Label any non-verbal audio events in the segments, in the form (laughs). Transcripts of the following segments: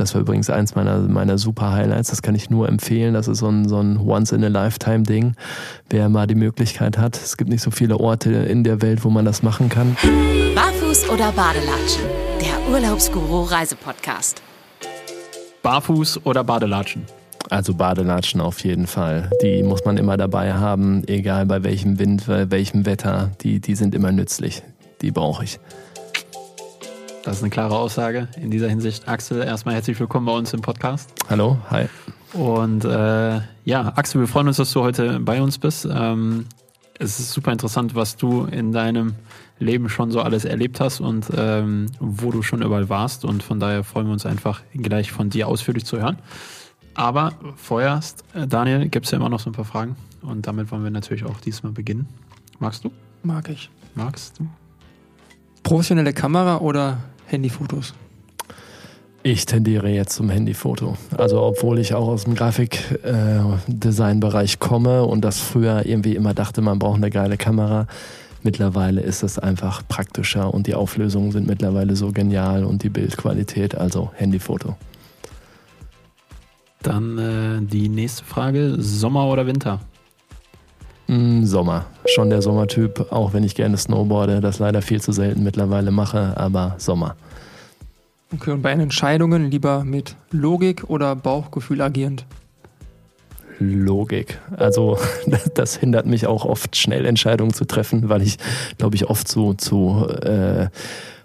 Das war übrigens eins meiner, meiner super Highlights. Das kann ich nur empfehlen. Das ist so ein, so ein Once-in-a-Lifetime-Ding, wer mal die Möglichkeit hat. Es gibt nicht so viele Orte in der Welt, wo man das machen kann. Barfuß oder Badelatschen? Der Urlaubsguru Reisepodcast. Barfuß oder Badelatschen? Also Badelatschen auf jeden Fall. Die muss man immer dabei haben, egal bei welchem Wind, bei welchem Wetter. Die, die sind immer nützlich. Die brauche ich. Das ist eine klare Aussage in dieser Hinsicht. Axel, erstmal herzlich willkommen bei uns im Podcast. Hallo, hi. Und äh, ja, Axel, wir freuen uns, dass du heute bei uns bist. Ähm, es ist super interessant, was du in deinem Leben schon so alles erlebt hast und ähm, wo du schon überall warst. Und von daher freuen wir uns einfach gleich von dir ausführlich zu hören. Aber vorerst, äh, Daniel, gibt es ja immer noch so ein paar Fragen. Und damit wollen wir natürlich auch diesmal beginnen. Magst du? Mag ich. Magst du? Professionelle Kamera oder Handyfotos? Ich tendiere jetzt zum Handyfoto. Also obwohl ich auch aus dem Grafikdesign-Bereich komme und das früher irgendwie immer dachte, man braucht eine geile Kamera. Mittlerweile ist es einfach praktischer und die Auflösungen sind mittlerweile so genial und die Bildqualität, also Handyfoto. Dann äh, die nächste Frage: Sommer oder Winter? Mm, Sommer. Schon der Sommertyp, auch wenn ich gerne snowboarde, das leider viel zu selten mittlerweile mache, aber Sommer. Okay, und bei Entscheidungen lieber mit Logik oder Bauchgefühl agierend? Logik. Also (laughs) das hindert mich auch oft schnell Entscheidungen zu treffen, weil ich, glaube ich, oft zu, zu äh,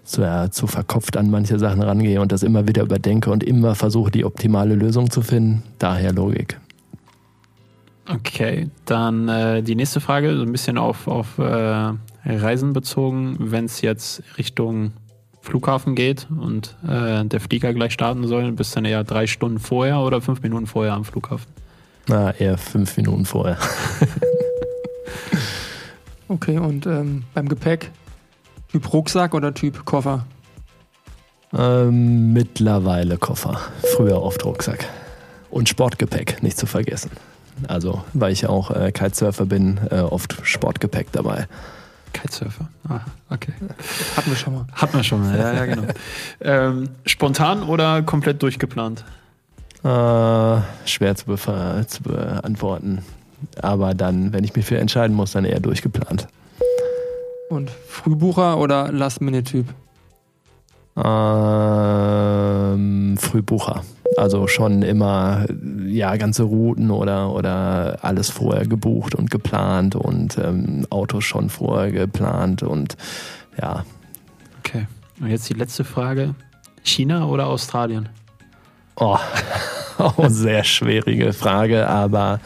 zu, ja, zu verkopft an manche Sachen rangehe und das immer wieder überdenke und immer versuche, die optimale Lösung zu finden. Daher Logik. Okay, dann äh, die nächste Frage, so ein bisschen auf, auf äh, Reisen bezogen. Wenn es jetzt Richtung Flughafen geht und äh, der Flieger gleich starten soll, bist du dann eher drei Stunden vorher oder fünf Minuten vorher am Flughafen? Na, eher fünf Minuten vorher. (laughs) okay, und ähm, beim Gepäck Typ Rucksack oder Typ Koffer? Ähm, mittlerweile Koffer. Früher oft Rucksack. Und Sportgepäck, nicht zu vergessen. Also, weil ich auch äh, Kitesurfer bin, äh, oft Sportgepäck dabei. Kitesurfer. Ah, okay. Hatten wir schon mal. Hatten wir schon mal, ja, ja, genau. (laughs) ähm, spontan oder komplett durchgeplant? Äh, schwer zu, zu beantworten. Aber dann, wenn ich mich für entscheiden muss, dann eher durchgeplant. Und Frühbucher oder Last-Minute-Typ? Ähm, Frühbucher. Also schon immer ja ganze Routen oder oder alles vorher gebucht und geplant und ähm, Autos schon vorher geplant und ja. Okay. Und jetzt die letzte Frage: China oder Australien? Oh, (laughs) oh sehr schwierige Frage, aber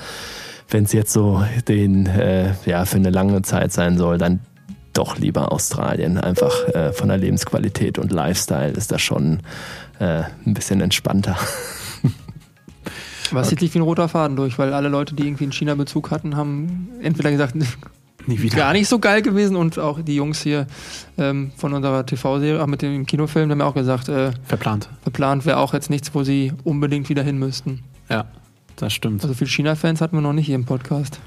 wenn es jetzt so den äh, ja für eine lange Zeit sein soll, dann doch lieber Australien. Einfach äh, von der Lebensqualität und Lifestyle ist das schon äh, ein bisschen entspannter. Was zieht sich wie ein roter Faden durch? Weil alle Leute, die irgendwie einen China-Bezug hatten, haben entweder gesagt, (laughs) gar nicht so geil gewesen und auch die Jungs hier ähm, von unserer TV-Serie, auch mit dem Kinofilm, haben ja auch gesagt, äh, verplant. Verplant wäre auch jetzt nichts, wo sie unbedingt wieder hin müssten. Ja, das stimmt. Also viele China-Fans hatten wir noch nicht hier im Podcast.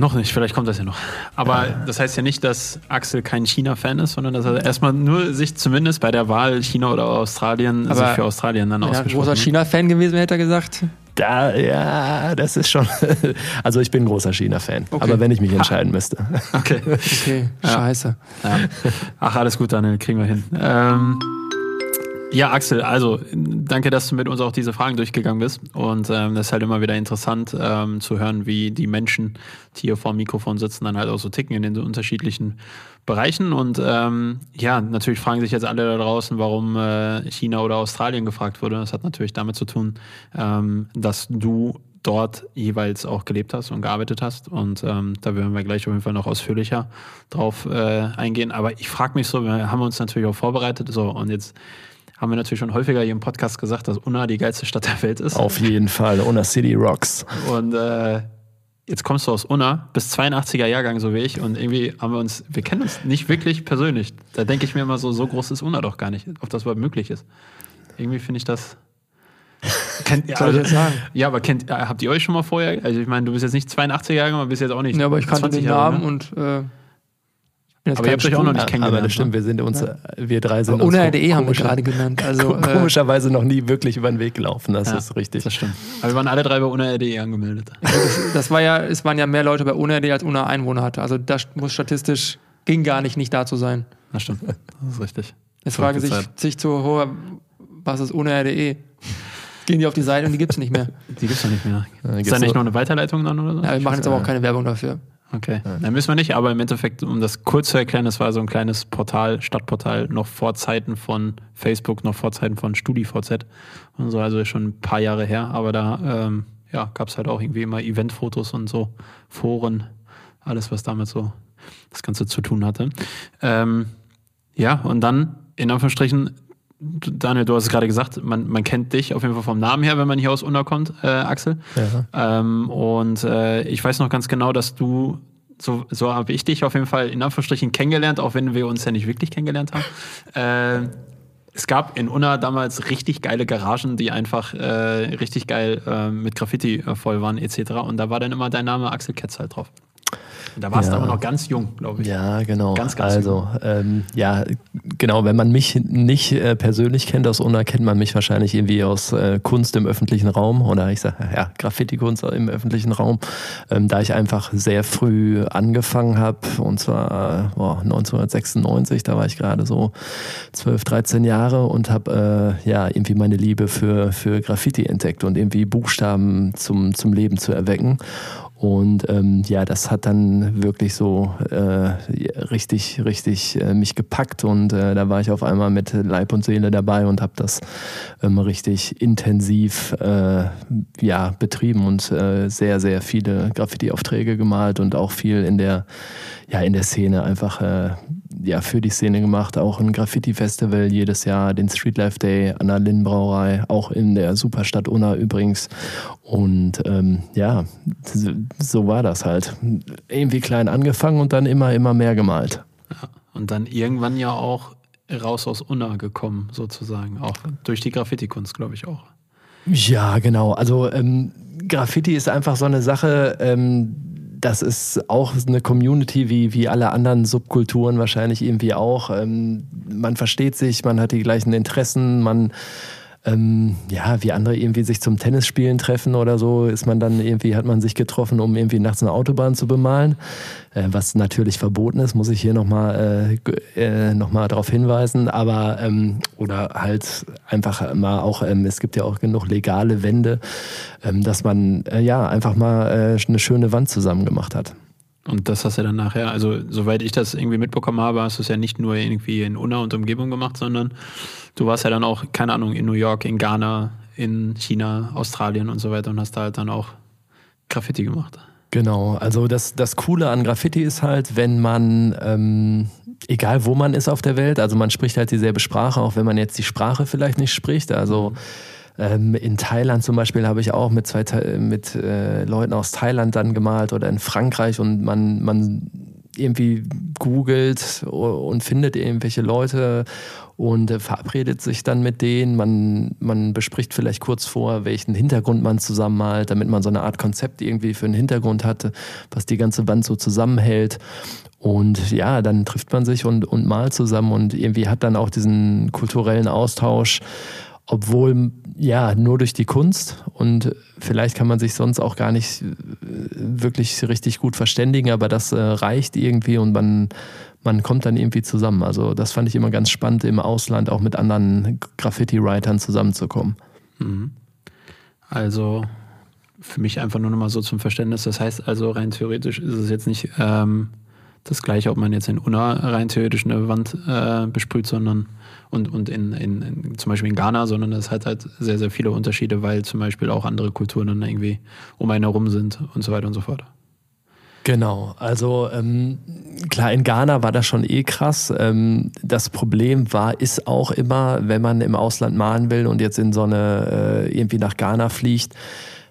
Noch nicht, vielleicht kommt das ja noch. Aber ja. das heißt ja nicht, dass Axel kein China-Fan ist, sondern dass er erstmal nur sich zumindest bei der Wahl China oder Australien Aber sich für Australien dann ausgesprochen großer China-Fan gewesen, hätte er gesagt. Da, ja, das ist schon. (laughs) Also ich bin ein großer China-Fan. Okay. Aber wenn ich mich entscheiden müsste. Okay. Okay, scheiße. Ja. Ach, alles gut, Daniel, kriegen wir hin. Ähm, ja, Axel, also danke, dass du mit uns auch diese Fragen durchgegangen bist. Und ähm, das ist halt immer wieder interessant ähm, zu hören, wie die Menschen, die hier vor dem Mikrofon sitzen, dann halt auch so ticken in den so unterschiedlichen Bereichen. Und ähm, ja, natürlich fragen sich jetzt alle da draußen, warum äh, China oder Australien gefragt wurde. Das hat natürlich damit zu tun, ähm, dass du dort jeweils auch gelebt hast und gearbeitet hast. Und ähm, da werden wir gleich auf jeden Fall noch ausführlicher drauf äh, eingehen. Aber ich frage mich so, wir haben uns natürlich auch vorbereitet. So, und jetzt haben wir natürlich schon häufiger hier im Podcast gesagt, dass Unna die geilste Stadt der Welt ist. Auf jeden Fall, Unna City rocks. Und äh, jetzt kommst du aus Unna, bis 82er Jahrgang, so wie ich, und irgendwie haben wir uns, wir kennen uns nicht wirklich persönlich. Da denke ich mir immer so, so groß ist Unna doch gar nicht, ob das überhaupt möglich ist. Irgendwie finde ich das. Kennt, (laughs) Soll also, ich jetzt sagen? Ja, aber kennt, habt ihr euch schon mal vorher? Also ich meine, du bist jetzt nicht 82er Jahrgang, aber bist jetzt auch nicht. Ja, aber ich kannte den Namen und äh, Aber ihr habt euch auch noch nicht kennengelernt. Aber das stimmt, wir sind uns, ja. wir drei sind Ohne RDE haben wir gerade genannt. Also, (laughs) äh, komischerweise noch nie wirklich über den Weg gelaufen, das ja, ist richtig. Das stimmt. (laughs) Aber wir waren alle drei bei Ohne RDE angemeldet. Das, das, war ja, es waren ja mehr Leute bei Ohne RDE als ohne Einwohner hatte. Also das muss statistisch, ging gar nicht, nicht da zu sein. Das stimmt, das ist richtig. Jetzt fragen sich, sich zu hoher, was ist ohne RDE? Gehen die auf die Seite und die gibt es nicht mehr. Die gibt es noch nicht mehr. Ist da nicht noch eine Weiterleitung dann oder so? Ja, wir machen jetzt aber auch keine Werbung dafür. Okay, ja. dann müssen wir nicht, aber im Endeffekt, um das kurz zu erklären, das war so ein kleines Portal, Stadtportal, noch vor Zeiten von Facebook, noch vor Zeiten von StudiVZ und so, also schon ein paar Jahre her, aber da ähm, ja, gab es halt auch irgendwie immer Eventfotos und so, Foren, alles, was damit so das Ganze zu tun hatte. Ähm, ja, und dann in Anführungsstrichen Daniel, du hast es gerade gesagt, man, man kennt dich auf jeden Fall vom Namen her, wenn man hier aus Unna kommt, äh, Axel. Ja. Ähm, und äh, ich weiß noch ganz genau, dass du, so, so habe ich dich auf jeden Fall in Anführungsstrichen kennengelernt, auch wenn wir uns ja nicht wirklich kennengelernt haben. Äh, es gab in Unna damals richtig geile Garagen, die einfach äh, richtig geil äh, mit Graffiti äh, voll waren, etc. Und da war dann immer dein Name Axel Ketz halt drauf. Da warst ja. du aber noch ganz jung, glaube ich. Ja, genau. Ganz, ganz also, ähm, ja, genau, wenn man mich nicht äh, persönlich kennt aus UNA, kennt man mich wahrscheinlich irgendwie aus äh, Kunst im öffentlichen Raum oder ich sage, ja, Graffiti-Kunst im öffentlichen Raum, ähm, da ich einfach sehr früh angefangen habe und zwar äh, boah, 1996, da war ich gerade so 12, 13 Jahre und habe äh, ja irgendwie meine Liebe für, für Graffiti entdeckt und irgendwie Buchstaben zum, zum Leben zu erwecken. Und ähm, ja, das hat dann wirklich so äh, richtig, richtig äh, mich gepackt und äh, da war ich auf einmal mit Leib und Seele dabei und habe das ähm, richtig intensiv äh, ja, betrieben und äh, sehr, sehr viele Graffiti-Aufträge gemalt und auch viel in der, ja, in der Szene einfach äh, ja, für die Szene gemacht, auch ein Graffiti-Festival jedes Jahr, den Street Life Day an der Linnbrauerei, auch in der Superstadt Unna übrigens. Und ähm, ja, so war das halt. Irgendwie klein angefangen und dann immer, immer mehr gemalt. Ja, und dann irgendwann ja auch raus aus Unna gekommen, sozusagen, auch durch die Graffiti-Kunst, glaube ich auch. Ja, genau. Also ähm, Graffiti ist einfach so eine Sache, ähm, das ist auch eine Community wie, wie alle anderen Subkulturen wahrscheinlich irgendwie auch. Ähm, man versteht sich, man hat die gleichen Interessen, man ähm, ja, wie andere irgendwie sich zum Tennisspielen treffen oder so, ist man dann irgendwie, hat man sich getroffen, um irgendwie nachts eine Autobahn zu bemalen. Äh, was natürlich verboten ist, muss ich hier nochmal äh, äh, noch darauf hinweisen. Aber, ähm, oder halt einfach mal auch, ähm, es gibt ja auch genug legale Wände, ähm, dass man äh, ja einfach mal äh, eine schöne Wand zusammen gemacht hat. Und das hast du dann nachher, also soweit ich das irgendwie mitbekommen habe, hast du es ja nicht nur irgendwie in Unna und Umgebung gemacht, sondern du warst ja dann auch, keine Ahnung, in New York, in Ghana, in China, Australien und so weiter und hast da halt dann auch Graffiti gemacht. Genau, also das, das Coole an Graffiti ist halt, wenn man, ähm, egal wo man ist auf der Welt, also man spricht halt dieselbe Sprache, auch wenn man jetzt die Sprache vielleicht nicht spricht. Also mhm ähm, in Thailand zum Beispiel habe ich auch mit zwei mit äh, Leuten aus Thailand dann gemalt oder in Frankreich und man, man irgendwie googelt und findet irgendwelche Leute und äh, verabredet sich dann mit denen. Man, man bespricht vielleicht kurz vor, welchen Hintergrund man zusammenmalt, damit man so eine Art Konzept irgendwie für einen Hintergrund hatte, was die ganze Wand so zusammenhält. Und ja, dann trifft man sich und, und malt zusammen und irgendwie hat dann auch diesen kulturellen Austausch obwohl ja nur durch die Kunst und vielleicht kann man sich sonst auch gar nicht äh, wirklich richtig gut verständigen, aber das äh, reicht irgendwie und man, man kommt dann irgendwie zusammen. Also das fand ich immer ganz spannend, im Ausland auch mit anderen Graffiti-Writern zusammenzukommen. Mhm. Also für mich einfach nur nochmal so zum Verständnis. Das heißt also rein theoretisch ist es jetzt nicht ähm, das gleiche, ob man jetzt in Unna rein theoretisch eine Wand äh, besprüht, sondern und, und in, in, in, zum Beispiel in Ghana, sondern es hat halt sehr, sehr viele Unterschiede, weil zum Beispiel auch andere Kulturen dann irgendwie um einen herum sind und so weiter und so fort. Genau, also ähm, klar, in Ghana war das schon eh krass. Ähm, das Problem war, ist auch immer, wenn man im Ausland malen will und jetzt in so eine, äh, irgendwie nach Ghana fliegt,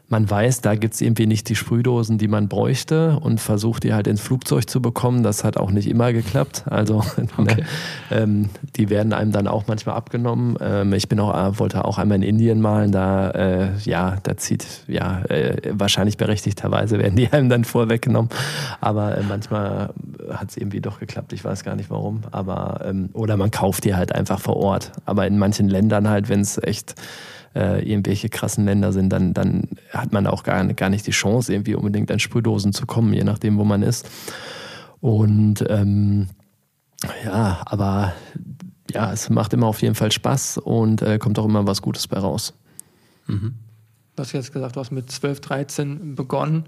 man weiß, da gibt es irgendwie nicht die Sprühdosen, die man bräuchte und versucht die halt ins Flugzeug zu bekommen. Das hat auch nicht immer geklappt. Also (laughs) ne, okay. ne, ähm, die werden einem dann auch manchmal abgenommen. Ähm, ich bin auch, äh, wollte auch einmal in Indien malen, da äh, ja, da zieht, ja, äh, wahrscheinlich berechtigterweise werden die (laughs) einem dann vorweggenommen. Aber äh, manchmal hat es irgendwie doch geklappt. Ich weiß gar nicht warum. Aber ähm, oder man kauft die halt einfach vor Ort. Aber in manchen Ländern halt, wenn es echt äh, irgendwelche krassen Länder sind, dann, dann hat man auch gar, gar nicht die Chance, irgendwie unbedingt an Sprühdosen zu kommen, je nachdem, wo man ist. Und ähm, ja, aber ja, es macht immer auf jeden Fall Spaß und äh, kommt auch immer was Gutes bei raus. Mhm. Du hast jetzt gesagt, du hast mit 12, 13 begonnen.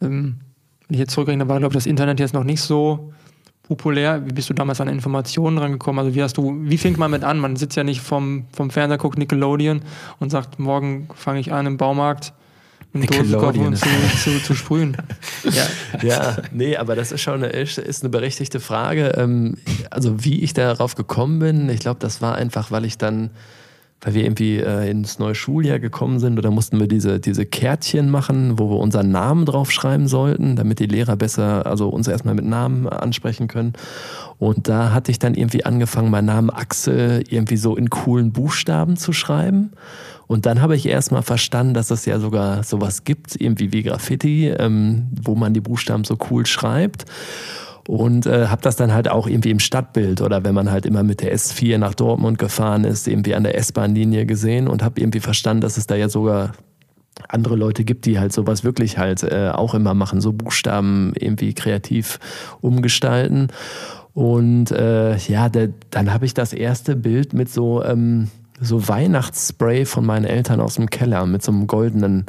Ähm, wenn ich jetzt zurückrechne, war, glaube ich, das Internet jetzt noch nicht so populär? Wie bist du damals an Informationen rangekommen? Also wie hast du, wie fängt man mit an? Man sitzt ja nicht vom, vom Fernseher, guckt Nickelodeon und sagt, morgen fange ich an im Baumarkt und zu, zu, zu sprühen. (laughs) ja. ja, nee, aber das ist schon eine, ist eine berechtigte Frage. Ähm, also wie ich darauf gekommen bin, ich glaube, das war einfach, weil ich dann weil wir irgendwie äh, ins neue Schuljahr gekommen sind oder mussten wir diese, diese Kärtchen machen, wo wir unseren Namen draufschreiben sollten, damit die Lehrer besser, also uns erstmal mit Namen ansprechen können. Und da hatte ich dann irgendwie angefangen, meinen Namen Axel irgendwie so in coolen Buchstaben zu schreiben. Und dann habe ich erstmal verstanden, dass es ja sogar sowas gibt, irgendwie wie Graffiti, ähm, wo man die Buchstaben so cool schreibt und äh, habe das dann halt auch irgendwie im Stadtbild oder wenn man halt immer mit der S4 nach Dortmund gefahren ist, irgendwie an der S-Bahn-Linie gesehen und habe irgendwie verstanden, dass es da ja sogar andere Leute gibt, die halt sowas wirklich halt äh, auch immer machen, so Buchstaben irgendwie kreativ umgestalten. Und äh, ja, der, dann habe ich das erste Bild mit so, ähm, so Weihnachtsspray von meinen Eltern aus dem Keller, mit so einem goldenen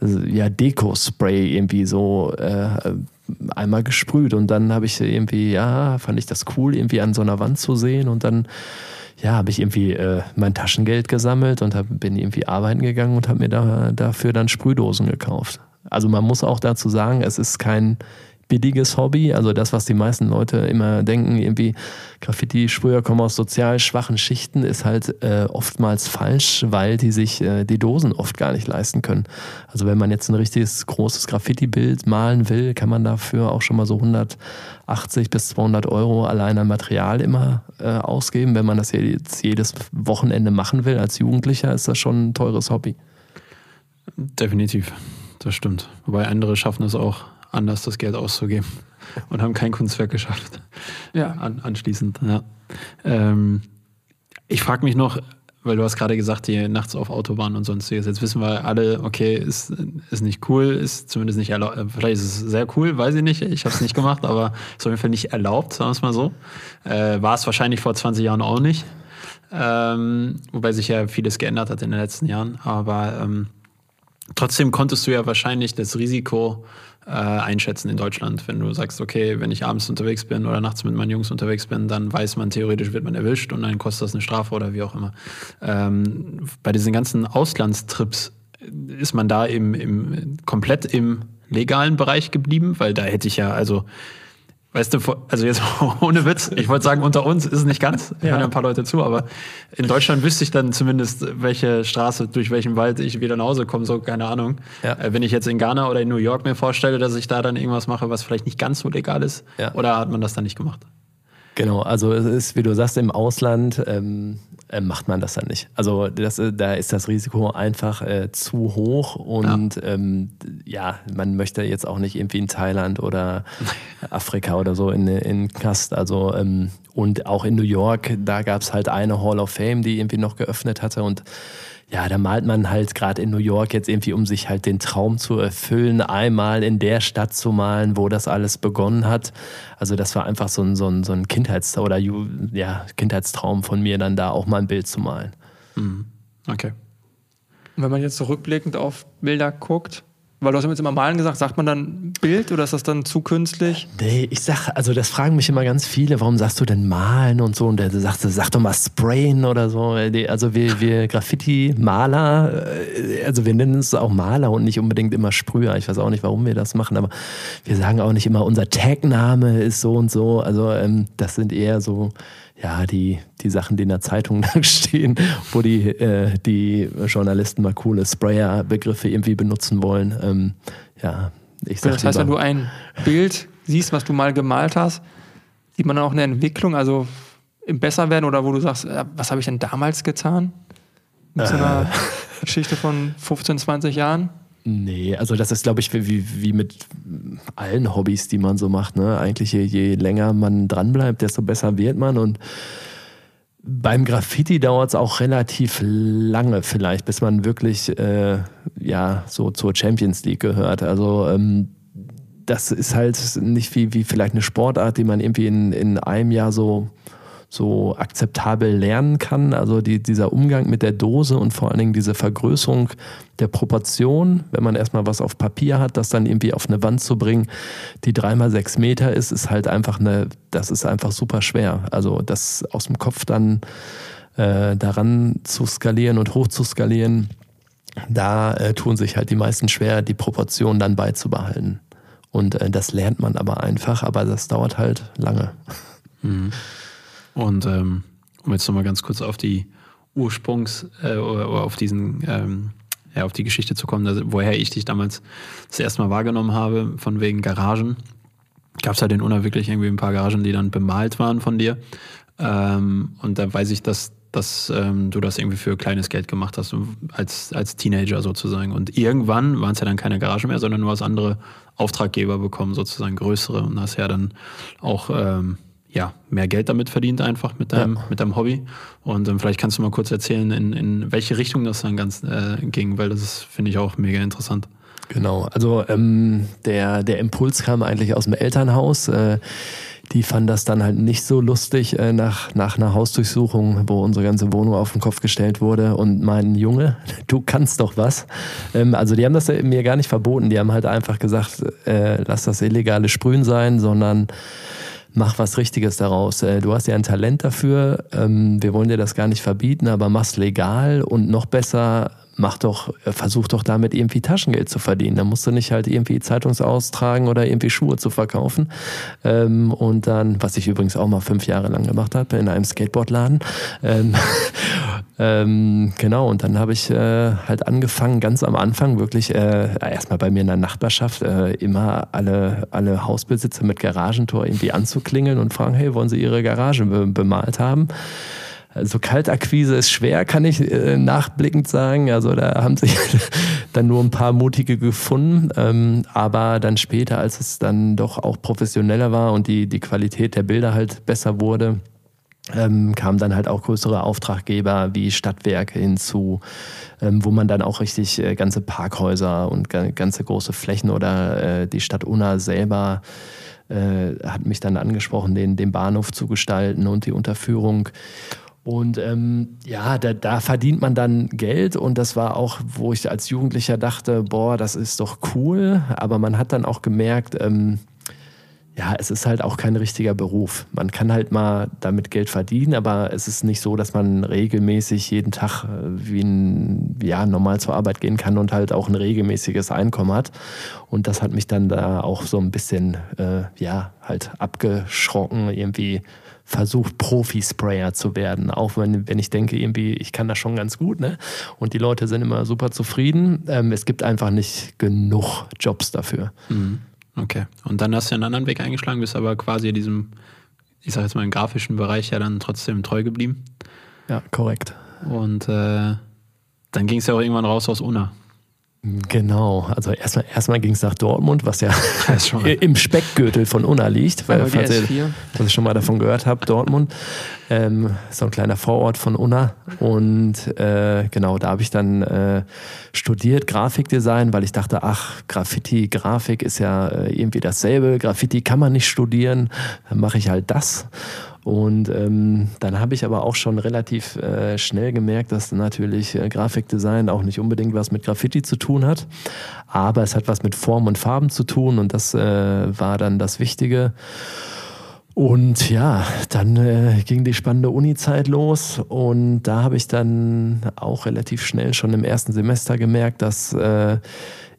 ja, Deko-Spray irgendwie so äh, einmal gesprüht und dann habe ich irgendwie, ja, fand ich das cool, irgendwie an so einer Wand zu sehen und dann, ja, habe ich irgendwie äh, mein Taschengeld gesammelt und hab, bin irgendwie arbeiten gegangen und habe mir da, dafür dann Sprühdosen gekauft. Also man muss auch dazu sagen, es ist kein billiges Hobby. Also das, was die meisten Leute immer denken, irgendwie Graffiti-Sprüher kommen aus sozial schwachen Schichten, ist halt äh, oftmals falsch, weil die sich äh, die Dosen oft gar nicht leisten können. Also wenn man jetzt ein richtiges großes Graffiti-Bild malen will, kann man dafür auch schon mal so 180 bis 200 Euro allein an Material immer äh, ausgeben. Wenn man das jetzt jedes Wochenende machen will als Jugendlicher, ist das schon ein teures Hobby. Definitiv, das stimmt. Wobei andere schaffen es auch anders das Geld auszugeben (laughs) und haben kein Kunstwerk geschafft. Ja. An, anschließend, ja. Ähm, ich frage mich noch, weil du hast gerade gesagt, die nachts auf Autobahnen und sonstiges. Jetzt wissen wir alle, okay, ist, ist nicht cool, ist zumindest nicht erlaubt. Äh, vielleicht ist es sehr cool, weiß ich nicht. Ich habe es nicht gemacht, aber ist auf jeden Fall nicht erlaubt, sagen wir es mal so. Äh, War es wahrscheinlich vor 20 Jahren auch nicht. Ähm, wobei sich ja vieles geändert hat in den letzten Jahren. Aber ähm, trotzdem konntest du ja wahrscheinlich das Risiko äh, einschätzen in Deutschland. Wenn du sagst, okay, wenn ich abends unterwegs bin oder nachts mit meinen Jungs unterwegs bin, dann weiß man, theoretisch wird man erwischt und dann kostet das eine Strafe oder wie auch immer. Ähm, bei diesen ganzen Auslandstrips ist man da im, im komplett im legalen Bereich geblieben, weil da hätte ich ja, also Weißt du, also jetzt (laughs) ohne Witz, ich wollte sagen, unter uns ist es nicht ganz, ja. hören ja ein paar Leute zu, aber in Deutschland wüsste ich dann zumindest, welche Straße, durch welchen Wald ich wieder nach Hause komme, so keine Ahnung. Ja. Äh, wenn ich jetzt in Ghana oder in New York mir vorstelle, dass ich da dann irgendwas mache, was vielleicht nicht ganz so legal ist, ja. oder hat man das dann nicht gemacht? Genau, also es ist, wie du sagst, im Ausland ähm, äh, macht man das dann nicht. Also das, äh, da ist das Risiko einfach äh, zu hoch und ja. Ähm, ja. man möchte jetzt auch nicht irgendwie in Thailand oder Afrika oder so in, in Knast. Also ähm, und auch in New York, da gab es halt eine Hall of Fame, die irgendwie noch geöffnet hatte und ja, da malt man halt gerade in New York jetzt irgendwie, um sich halt den Traum zu erfüllen, einmal in der Stadt zu malen, wo das alles begonnen hat. Also das war einfach so ein, so ein, so ein Kindheits- oder ja, Kindheitstraum von mir, dann da auch mal ein Bild zu malen. Mhm. Okay. wenn man jetzt zurückblickend auf Bilder guckt, weil du hast jetzt immer malen gesagt, sagt man dann Bild oder ist das dann zu künstlich? Nee, ich sag, also das fragen mich immer ganz viele, warum sagst du denn malen und so? Und der sagt, sag doch mal sprayen oder so. Also wir, wir Graffiti-Maler, äh, also wir nennen uns auch Maler und nicht unbedingt immer Sprüher. Ich weiß auch nicht, warum wir das machen, aber wir sagen auch nicht immer, unser Tagname ist so und so. Also ähm, das sind eher so ja, die, die Sachen, die in der Zeitung (laughs) da stehen, wo die, äh, die Journalisten mal coole Sprayer-Begriffe irgendwie benutzen wollen. Ähm, ja, ich sag Das heißt, wenn du ein Bild siehst, was du mal gemalt hast, sieht man dann auch eine Entwicklung, also im Besserwerden oder wo du sagst, äh, was habe ich denn damals getan? Mit so einer Geschichte von 15, 20 Jahren? Nee, also das ist, glaube ich, wie, wie mit allen Hobbys, die man so macht. Ne? Eigentlich je, je länger man dranbleibt, desto besser wird man. Und beim Graffiti dauert es auch relativ lange vielleicht, bis man wirklich äh, ja, so zur Champions League gehört. Also ähm, das ist halt nicht wie, wie vielleicht eine Sportart, die man irgendwie in, in einem Jahr so, so akzeptabel lernen kann. Also die, dieser Umgang mit der Dose und vor allen Dingen diese Vergrößerung der Proportion, wenn man erstmal was auf Papier hat, das dann irgendwie auf eine Wand zu bringen, die dreimal sechs Meter ist, ist halt einfach eine, das ist einfach super schwer. Also das aus dem Kopf dann äh, daran zu skalieren und hoch zu skalieren, da äh, tun sich halt die meisten schwer, die Proportion dann beizubehalten. Und äh, das lernt man aber einfach, aber das dauert halt lange. Und ähm, um jetzt nochmal ganz kurz auf die Ursprungs- äh, oder, oder auf diesen, ähm, ja, auf die Geschichte zu kommen, dass, woher ich dich damals das erste Mal wahrgenommen habe, von wegen Garagen. Gab es halt in Unna wirklich irgendwie ein paar Garagen, die dann bemalt waren von dir. Ähm, und da weiß ich, dass, dass ähm, du das irgendwie für kleines Geld gemacht hast, als, als Teenager sozusagen. Und irgendwann waren es ja dann keine Garagen mehr, sondern du hast andere Auftraggeber bekommen, sozusagen größere. Und hast ja dann auch ähm, ja, mehr Geld damit verdient, einfach mit deinem, Ja. mit deinem Hobby. Und ähm, vielleicht kannst du mal kurz erzählen, in, in welche Richtung das dann ganz äh, ging, weil das finde ich, auch mega interessant. Genau, also ähm, der, der Impuls kam eigentlich aus dem Elternhaus. Äh, die fanden das dann halt nicht so lustig äh, nach, nach einer Hausdurchsuchung, wo unsere ganze Wohnung auf den Kopf gestellt wurde und mein Junge, (laughs) du kannst doch was. Ähm, also die haben das mir gar nicht verboten, die haben halt einfach gesagt, äh, lass das illegale Sprühen sein, sondern mach was Richtiges daraus. Äh, Du hast ja ein Talent dafür. Ähm, Wir wollen dir das gar nicht verbieten, aber mach's legal und noch besser, mach doch, äh, versuch doch damit irgendwie Taschengeld zu verdienen. Dann musst du nicht halt irgendwie Zeitungsaustragen oder irgendwie Schuhe zu verkaufen. Ähm, Und dann, was ich übrigens auch mal fünf Jahre lang gemacht habe, in einem Skateboardladen. Ähm, (laughs) ähm, genau, und dann habe ich äh, halt angefangen, ganz am Anfang wirklich äh, erstmal bei mir in der Nachbarschaft äh, immer alle, alle Hausbesitzer mit Garagentor irgendwie anzuklingeln und fragen, hey, wollen Sie Ihre Garage be bemalt haben? Also Kaltakquise ist schwer, kann ich äh, nachblickend sagen. Also da haben sich (laughs) dann nur ein paar mutige gefunden. Ähm, aber dann später, als es dann doch auch professioneller war und die, die Qualität der Bilder halt besser wurde, ähm, kamen dann halt auch größere Auftraggeber wie Stadtwerke hinzu, ähm, wo man dann auch richtig äh, ganze Parkhäuser und ga ganze große Flächen oder äh, die Stadt Unna selber äh, hat mich dann angesprochen, den, den Bahnhof zu gestalten und die Unterführung. Und ähm, ja, da, da verdient man dann Geld und das war auch, wo ich als Jugendlicher dachte, boah, das ist doch cool, aber man hat dann auch gemerkt, ähm, ja, es ist halt auch kein richtiger Beruf. Man kann halt mal damit Geld verdienen, aber es ist nicht so, dass man regelmäßig jeden Tag äh, wie ein, ja, normal zur Arbeit gehen kann und halt auch ein regelmäßiges Einkommen hat. Und das hat mich dann da auch so ein bisschen, äh, ja, halt abgeschrocken, irgendwie versucht, Profi-Sprayer zu werden. Auch wenn, wenn ich denke, irgendwie, ich kann das schon ganz gut, ne? Und die Leute sind immer super zufrieden. Ähm, es gibt einfach nicht genug Jobs dafür. Okay. Und dann hast du einen anderen Weg eingeschlagen, bist aber quasi diesem, ich sag jetzt mal, im grafischen Bereich ja dann trotzdem treu geblieben. Ja, korrekt. Und äh, dann ging es ja auch irgendwann raus aus Unna. Genau, also erstmal, erstmal ging es nach Dortmund, was ja (laughs) im Speckgürtel von Unna liegt, weil falls ihr, S4. was ich schon mal davon gehört habe, Dortmund, ähm, so ein kleiner Vorort von Unna. Und äh, genau, da habe ich dann äh, studiert Grafikdesign, weil ich dachte, ach, Graffiti, Grafik ist ja äh, irgendwie dasselbe, Graffiti kann man nicht studieren, dann mache ich halt das und ähm, dann habe ich aber auch schon relativ äh, schnell gemerkt, dass natürlich äh, Grafikdesign auch nicht unbedingt was mit Graffiti zu tun hat. Aber es hat was mit Form und Farben zu tun und das äh, war dann das Wichtige. Und ja, dann äh, ging die spannende Uni-Zeit los und da habe ich dann auch relativ schnell schon im ersten Semester gemerkt, dass äh,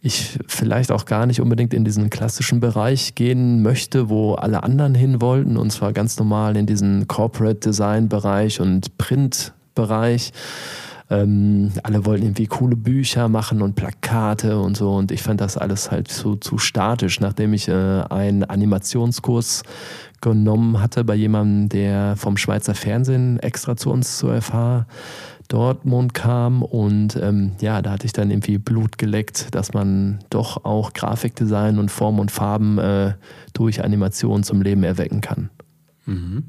ich vielleicht auch gar nicht unbedingt in diesen klassischen Bereich gehen möchte, wo alle anderen hin wollten, und zwar ganz normal in diesen Corporate Design Bereich und Print Bereich. Ähm, alle wollten irgendwie coole Bücher machen und Plakate und so. Und ich fand das alles halt zu, zu statisch, nachdem ich äh, einen Animationskurs genommen hatte bei jemandem, der vom Schweizer Fernsehen extra zu uns zur FH Dortmund kam und ähm, ja, da hatte ich dann irgendwie Blut geleckt, dass man doch auch Grafikdesign und Form und Farben äh, durch Animation zum Leben erwecken kann. Mhm.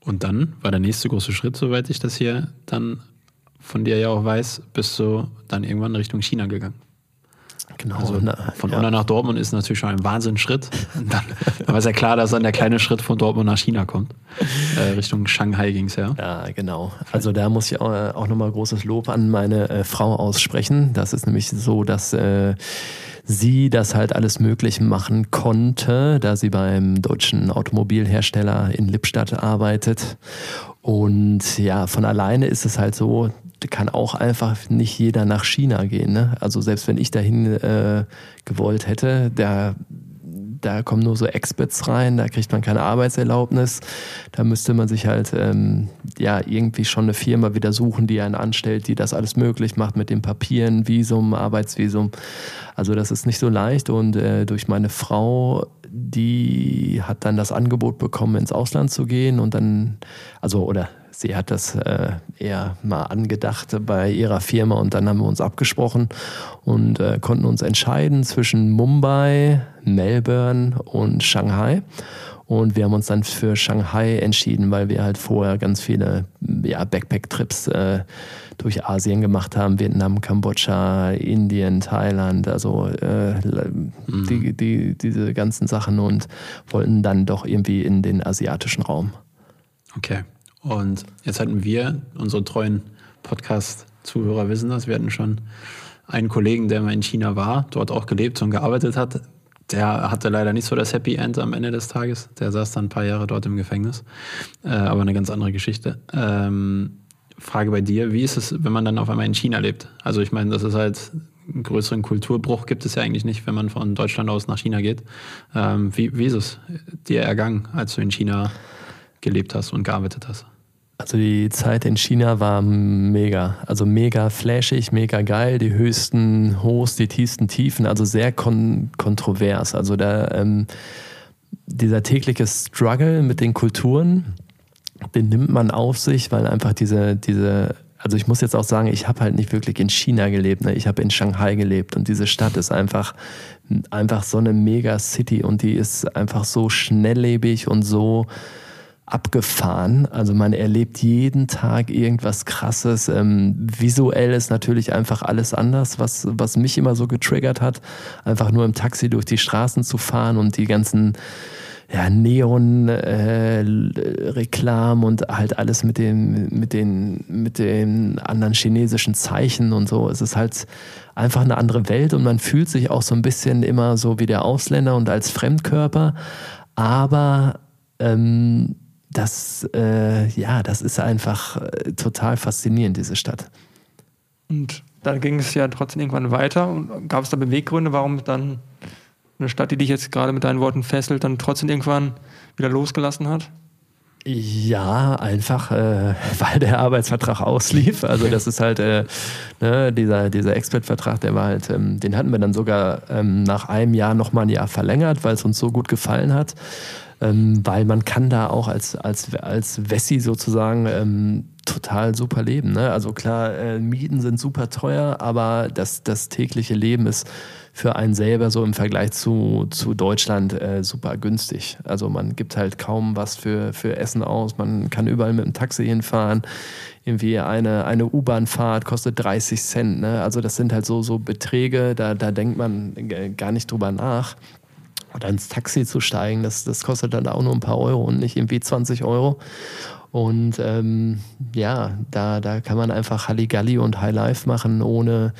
Und dann war der nächste große Schritt, soweit ich das hier dann von dir ja auch weiß, bist du dann irgendwann Richtung China gegangen. Genau. Also von ja. Unna nach Dortmund ist natürlich schon ein Wahnsinnsschritt. (laughs) Dann, dann war es ja klar, dass dann der kleine Schritt von Dortmund nach China kommt. Äh, Richtung Shanghai ging es ja. Ja, genau. Also da muss ich auch, auch nochmal großes Lob an meine äh, Frau aussprechen. Das ist nämlich so, dass äh, sie das halt alles möglich machen konnte, da sie beim deutschen Automobilhersteller in Lippstadt arbeitet. Und ja, von alleine ist es halt so, kann auch einfach nicht jeder nach China gehen. Ne? Also selbst wenn ich dahin äh, gewollt hätte, der da kommen nur so Experts rein, da kriegt man keine Arbeitserlaubnis. Da müsste man sich halt ähm, ja irgendwie schon eine Firma wieder suchen, die einen anstellt, die das alles möglich macht mit den Papieren, Visum, Arbeitsvisum. Also das ist nicht so leicht und äh, durch meine Frau, die hat dann das Angebot bekommen, ins Ausland zu gehen und dann, also oder sie hat das äh, eher mal angedacht bei ihrer Firma und dann haben wir uns abgesprochen und äh, konnten uns entscheiden zwischen Mumbai, Melbourne und Shanghai. Und wir haben uns dann für Shanghai entschieden, weil wir halt vorher ganz viele ja, Backpack-Trips äh, durch Asien gemacht haben. Vietnam, Kambodscha, Indien, Thailand, also äh, mhm. die, die, diese ganzen Sachen und wollten dann doch irgendwie in den asiatischen Raum. Okay. Und jetzt hatten wir, unsere treuen Podcast-Zuhörer wissen das, wir hatten schon einen Kollegen, der mal in China war, dort auch gelebt und gearbeitet hat. Der hatte leider nicht so das Happy End am Ende des Tages. Der saß dann ein paar Jahre dort im Gefängnis. Äh, aber eine ganz andere Geschichte. Ähm, Frage bei dir, wie ist es, wenn man dann auf einmal in China lebt? Also ich meine, das ist halt einen größeren Kulturbruch gibt es ja eigentlich nicht, wenn man von Deutschland aus nach China geht. Ähm, wie, wie ist es dir ergangen, als du in China gelebt hast und gearbeitet hast? Also die Zeit in China war mega, also mega flashig, mega geil, die höchsten Hochs, die tiefsten Tiefen, also sehr kon kontrovers. Also da, ähm, dieser tägliche Struggle mit den Kulturen, den nimmt man auf sich, weil einfach diese, diese also ich muss jetzt auch sagen, ich habe halt nicht wirklich in China gelebt, ne? ich habe in Shanghai gelebt und diese Stadt ist einfach, einfach so eine mega City und die ist einfach so schnelllebig und so abgefahren. Also man erlebt jeden Tag irgendwas Krasses. Ähm, visuell ist natürlich einfach alles anders, was, was mich immer so getriggert hat. Einfach nur im Taxi durch die Straßen zu fahren und die ganzen ja, Neon-Reklam äh, und halt alles mit den, mit, den, mit den anderen chinesischen Zeichen und so. Es ist halt einfach eine andere Welt und man fühlt sich auch so ein bisschen immer so wie der Ausländer und als Fremdkörper. Aber ähm, das, äh, ja, das ist einfach äh, total faszinierend, diese Stadt. Und dann ging es ja trotzdem irgendwann weiter. Und gab es da Beweggründe, warum dann eine Stadt, die dich jetzt gerade mit deinen Worten fesselt, dann trotzdem irgendwann wieder losgelassen hat? Ja, einfach, äh, (laughs) weil der Arbeitsvertrag auslief. Also das ist halt äh, ne, dieser, dieser Expert-Vertrag, der war halt, ähm, den hatten wir dann sogar ähm, nach einem Jahr nochmal ein Jahr verlängert, weil es uns so gut gefallen hat ähm, weil man kann da auch als, als, als Wessi sozusagen ähm, total super leben. Ne? Also klar, äh, Mieten sind super teuer, aber das, das tägliche Leben ist für einen selber so im Vergleich zu, zu Deutschland äh, super günstig. Also man gibt halt kaum was für, für Essen aus, man kann überall mit dem Taxi hinfahren. Irgendwie eine, eine U-Bahn-Fahrt kostet 30 Cent. Ne? Also das sind halt so, so Beträge, da, da denkt man gar nicht drüber nach oder ins Taxi zu steigen, das, das kostet dann auch nur ein paar Euro und nicht irgendwie 20 Euro. Und ähm, ja, da, da kann man einfach Halligalli und High Life machen, ohne,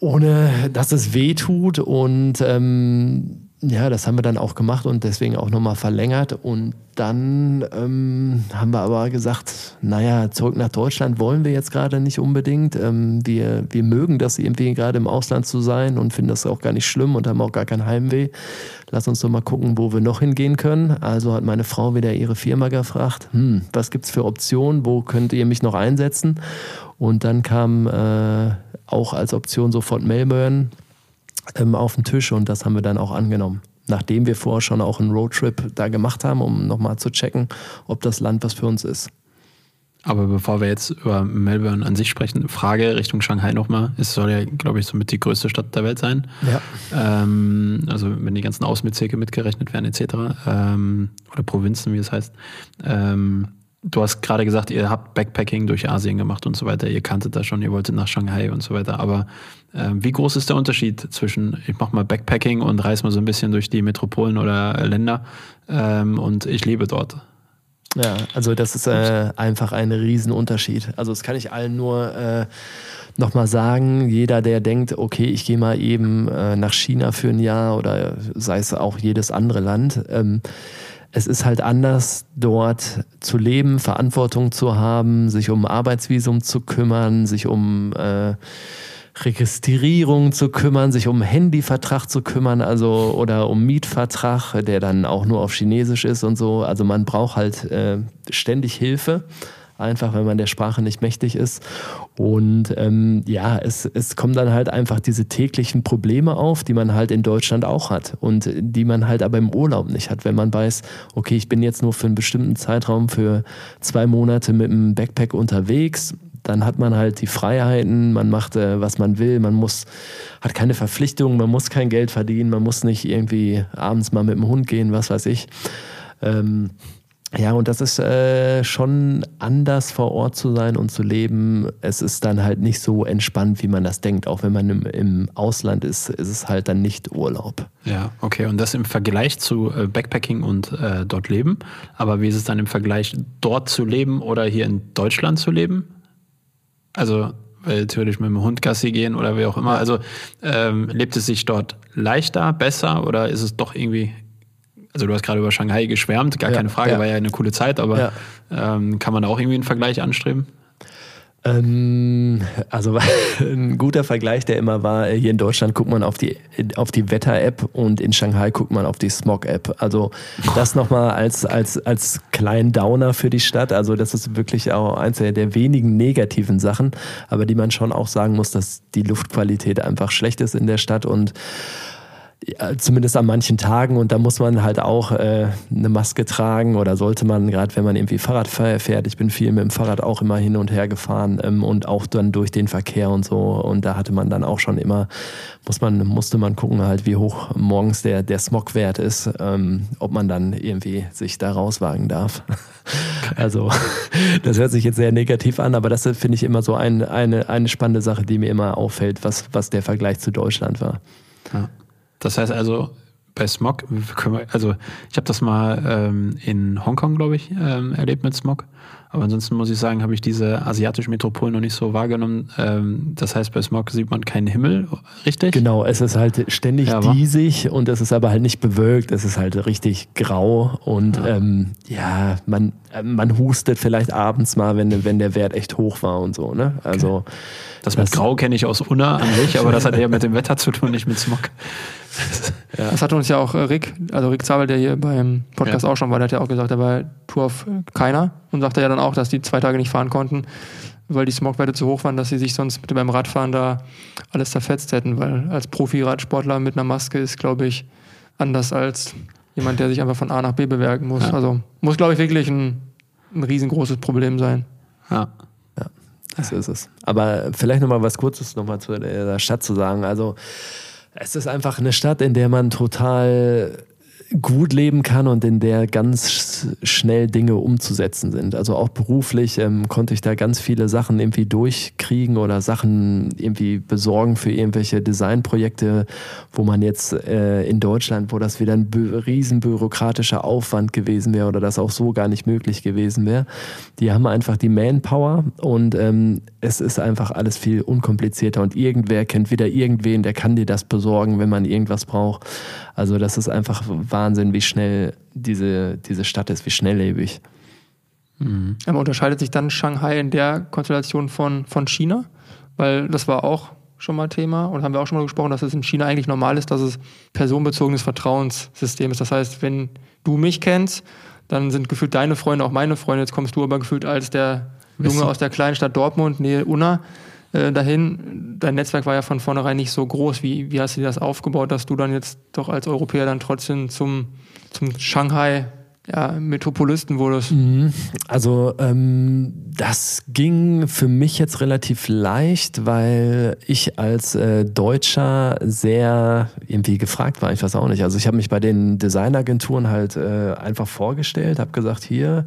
ohne dass es weh tut. Und ähm, ja, das haben wir dann auch gemacht und deswegen auch nochmal verlängert. Und dann ähm, haben wir aber gesagt, naja, zurück nach Deutschland wollen wir jetzt gerade nicht unbedingt. Ähm, wir, wir mögen das irgendwie gerade im Ausland zu sein und finden das auch gar nicht schlimm und haben auch gar kein Heimweh. Lass uns doch mal gucken, wo wir noch hingehen können. Also hat meine Frau wieder ihre Firma gefragt, hm, was gibt's für Optionen, wo könnt ihr mich noch einsetzen? Und dann kam äh, auch als Option sofort Melbourne ähm, auf den Tisch und das haben wir dann auch angenommen. Nachdem wir vorher schon auch einen Roadtrip da gemacht haben, um nochmal zu checken, ob das Land was für uns ist. Aber bevor wir jetzt über Melbourne an sich sprechen, Frage Richtung Shanghai nochmal. Es soll ja, glaube ich, somit die größte Stadt der Welt sein. Ja. Ähm, also wenn die ganzen Außenbezirke mitgerechnet werden etc. Ähm, oder Provinzen, wie es heißt. Ähm, du hast gerade gesagt, ihr habt Backpacking durch Asien gemacht und so weiter. Ihr kanntet das schon, ihr wolltet nach Shanghai und so weiter. Aber äh, wie groß ist der Unterschied zwischen, ich mache mal Backpacking und reise mal so ein bisschen durch die Metropolen oder Länder ähm, und ich lebe dort? Ja, also das ist äh, einfach ein Riesenunterschied. Also das kann ich allen nur äh, nochmal sagen. Jeder, der denkt, okay, ich gehe mal eben äh, nach China für ein Jahr oder sei es auch jedes andere Land. Ähm, es ist halt anders, dort zu leben, Verantwortung zu haben, sich um Arbeitsvisum zu kümmern, sich um äh, Registrierung zu kümmern, sich um Handyvertrag zu kümmern, also oder um Mietvertrag, der dann auch nur auf Chinesisch ist und so. Also man braucht halt äh, ständig Hilfe einfach wenn man der Sprache nicht mächtig ist. Und ähm, ja, es, es kommen dann halt einfach diese täglichen Probleme auf, die man halt in Deutschland auch hat und die man halt aber im Urlaub nicht hat. Wenn man weiß, okay, ich bin jetzt nur für einen bestimmten Zeitraum für zwei Monate mit dem Backpack unterwegs, dann hat man halt die Freiheiten, man macht, äh, was man will, man muss, hat keine Verpflichtungen, man muss kein Geld verdienen, man muss nicht irgendwie abends mal mit dem Hund gehen, was weiß ich. Ähm, ja, und das ist äh, schon anders vor Ort zu sein und zu leben. Es ist dann halt nicht so entspannt, wie man das denkt. Auch wenn man im, im Ausland ist, ist es halt dann nicht Urlaub. Ja, okay. Und das im Vergleich zu äh, Backpacking und äh, dort leben. Aber wie ist es dann im Vergleich, dort zu leben oder hier in Deutschland zu leben? Also weil natürlich mit dem Hund Gassi gehen oder wie auch immer. Also ähm, lebt es sich dort leichter, besser oder ist es doch irgendwie also du hast gerade über Shanghai geschwärmt, gar ja, keine Frage, ja. war ja eine coole Zeit, aber ja. ähm, kann man da auch irgendwie einen Vergleich anstreben? Ähm, also (laughs) ein guter Vergleich, der immer war, hier in Deutschland guckt man auf die, auf die Wetter-App und in Shanghai guckt man auf die Smog-App. Also das nochmal als, als, als kleinen Downer für die Stadt. Also das ist wirklich auch eins der wenigen negativen Sachen, aber die man schon auch sagen muss, dass die Luftqualität einfach schlecht ist in der Stadt und ja, zumindest an manchen Tagen und da muss man halt auch äh, eine Maske tragen oder sollte man, gerade wenn man irgendwie Fahrrad fährt, ich bin viel mit dem Fahrrad auch immer hin und her gefahren ähm, und auch dann durch den Verkehr und so und da hatte man dann auch schon immer, muss man, musste man gucken halt, wie hoch morgens der, der Smogwert ist, ähm, ob man dann irgendwie sich da rauswagen darf. (laughs) also (laughs) das hört sich jetzt sehr negativ an, aber das finde ich immer so ein, eine, eine spannende Sache, die mir immer auffällt, was, was der Vergleich zu Deutschland war. Ja. Das heißt also, bei Smog, wir, also ich habe das mal ähm, in Hongkong, glaube ich, ähm, erlebt mit Smog. Aber ansonsten muss ich sagen, habe ich diese asiatischen Metropolen noch nicht so wahrgenommen. Ähm, das heißt, bei Smog sieht man keinen Himmel, richtig? Genau, es ist halt ständig ja, diesig und es ist aber halt nicht bewölkt. Es ist halt richtig grau und ja, ähm, ja man, man hustet vielleicht abends mal, wenn, wenn der Wert echt hoch war und so. Ne? Also okay. das mit Grau kenne ich aus Unna an sich, aber das hat eher mit dem Wetter zu tun, nicht mit Smog. Ja. Das hat uns ja auch äh, Rick, also Rick Zabel, der hier beim Podcast ja. auch schon war, der hat ja auch gesagt, er war Tour auf keiner und sagte ja dann auch, dass die zwei Tage nicht fahren konnten, weil die Smogwerte zu hoch waren, dass sie sich sonst mit beim Radfahren da alles zerfetzt hätten, weil als Profi-Radsportler mit einer Maske ist, glaube ich, anders als jemand, der sich einfach von A nach B bewerken muss. Ja. Also muss, glaube ich, wirklich ein, ein riesengroßes Problem sein. Ja. ja, das ist es. Aber vielleicht nochmal was Kurzes nochmal zu der Stadt zu sagen. Also es ist einfach eine Stadt, in der man total gut leben kann und in der ganz schnell Dinge umzusetzen sind. Also auch beruflich ähm, konnte ich da ganz viele Sachen irgendwie durchkriegen oder Sachen irgendwie besorgen für irgendwelche Designprojekte, wo man jetzt äh, in Deutschland, wo das wieder ein riesen bürokratischer Aufwand gewesen wäre oder das auch so gar nicht möglich gewesen wäre. Die haben einfach die Manpower und ähm, es ist einfach alles viel unkomplizierter und irgendwer kennt wieder irgendwen, der kann dir das besorgen, wenn man irgendwas braucht. Also das ist einfach Wahnsinn, wie schnell diese, diese Stadt ist, wie schnelllebig. Mhm. Aber unterscheidet sich dann Shanghai in der Konstellation von, von China? Weil das war auch schon mal Thema und haben wir auch schon mal gesprochen, dass es in China eigentlich normal ist, dass es personenbezogenes Vertrauenssystem ist. Das heißt, wenn du mich kennst, dann sind gefühlt deine Freunde auch meine Freunde. Jetzt kommst du aber gefühlt als der Junge aus der kleinen Stadt Dortmund, Nähe Unna, äh, dahin. Dein Netzwerk war ja von vornherein nicht so groß. Wie, wie hast du dir das aufgebaut, dass du dann jetzt doch als Europäer dann trotzdem zum, zum Shanghai ja, Metropolisten wurdest? Mhm. Also ähm, das ging für mich jetzt relativ leicht, weil ich als äh, Deutscher sehr irgendwie gefragt war. Ich weiß auch nicht. Also ich habe mich bei den Designagenturen halt äh, einfach vorgestellt, habe gesagt, hier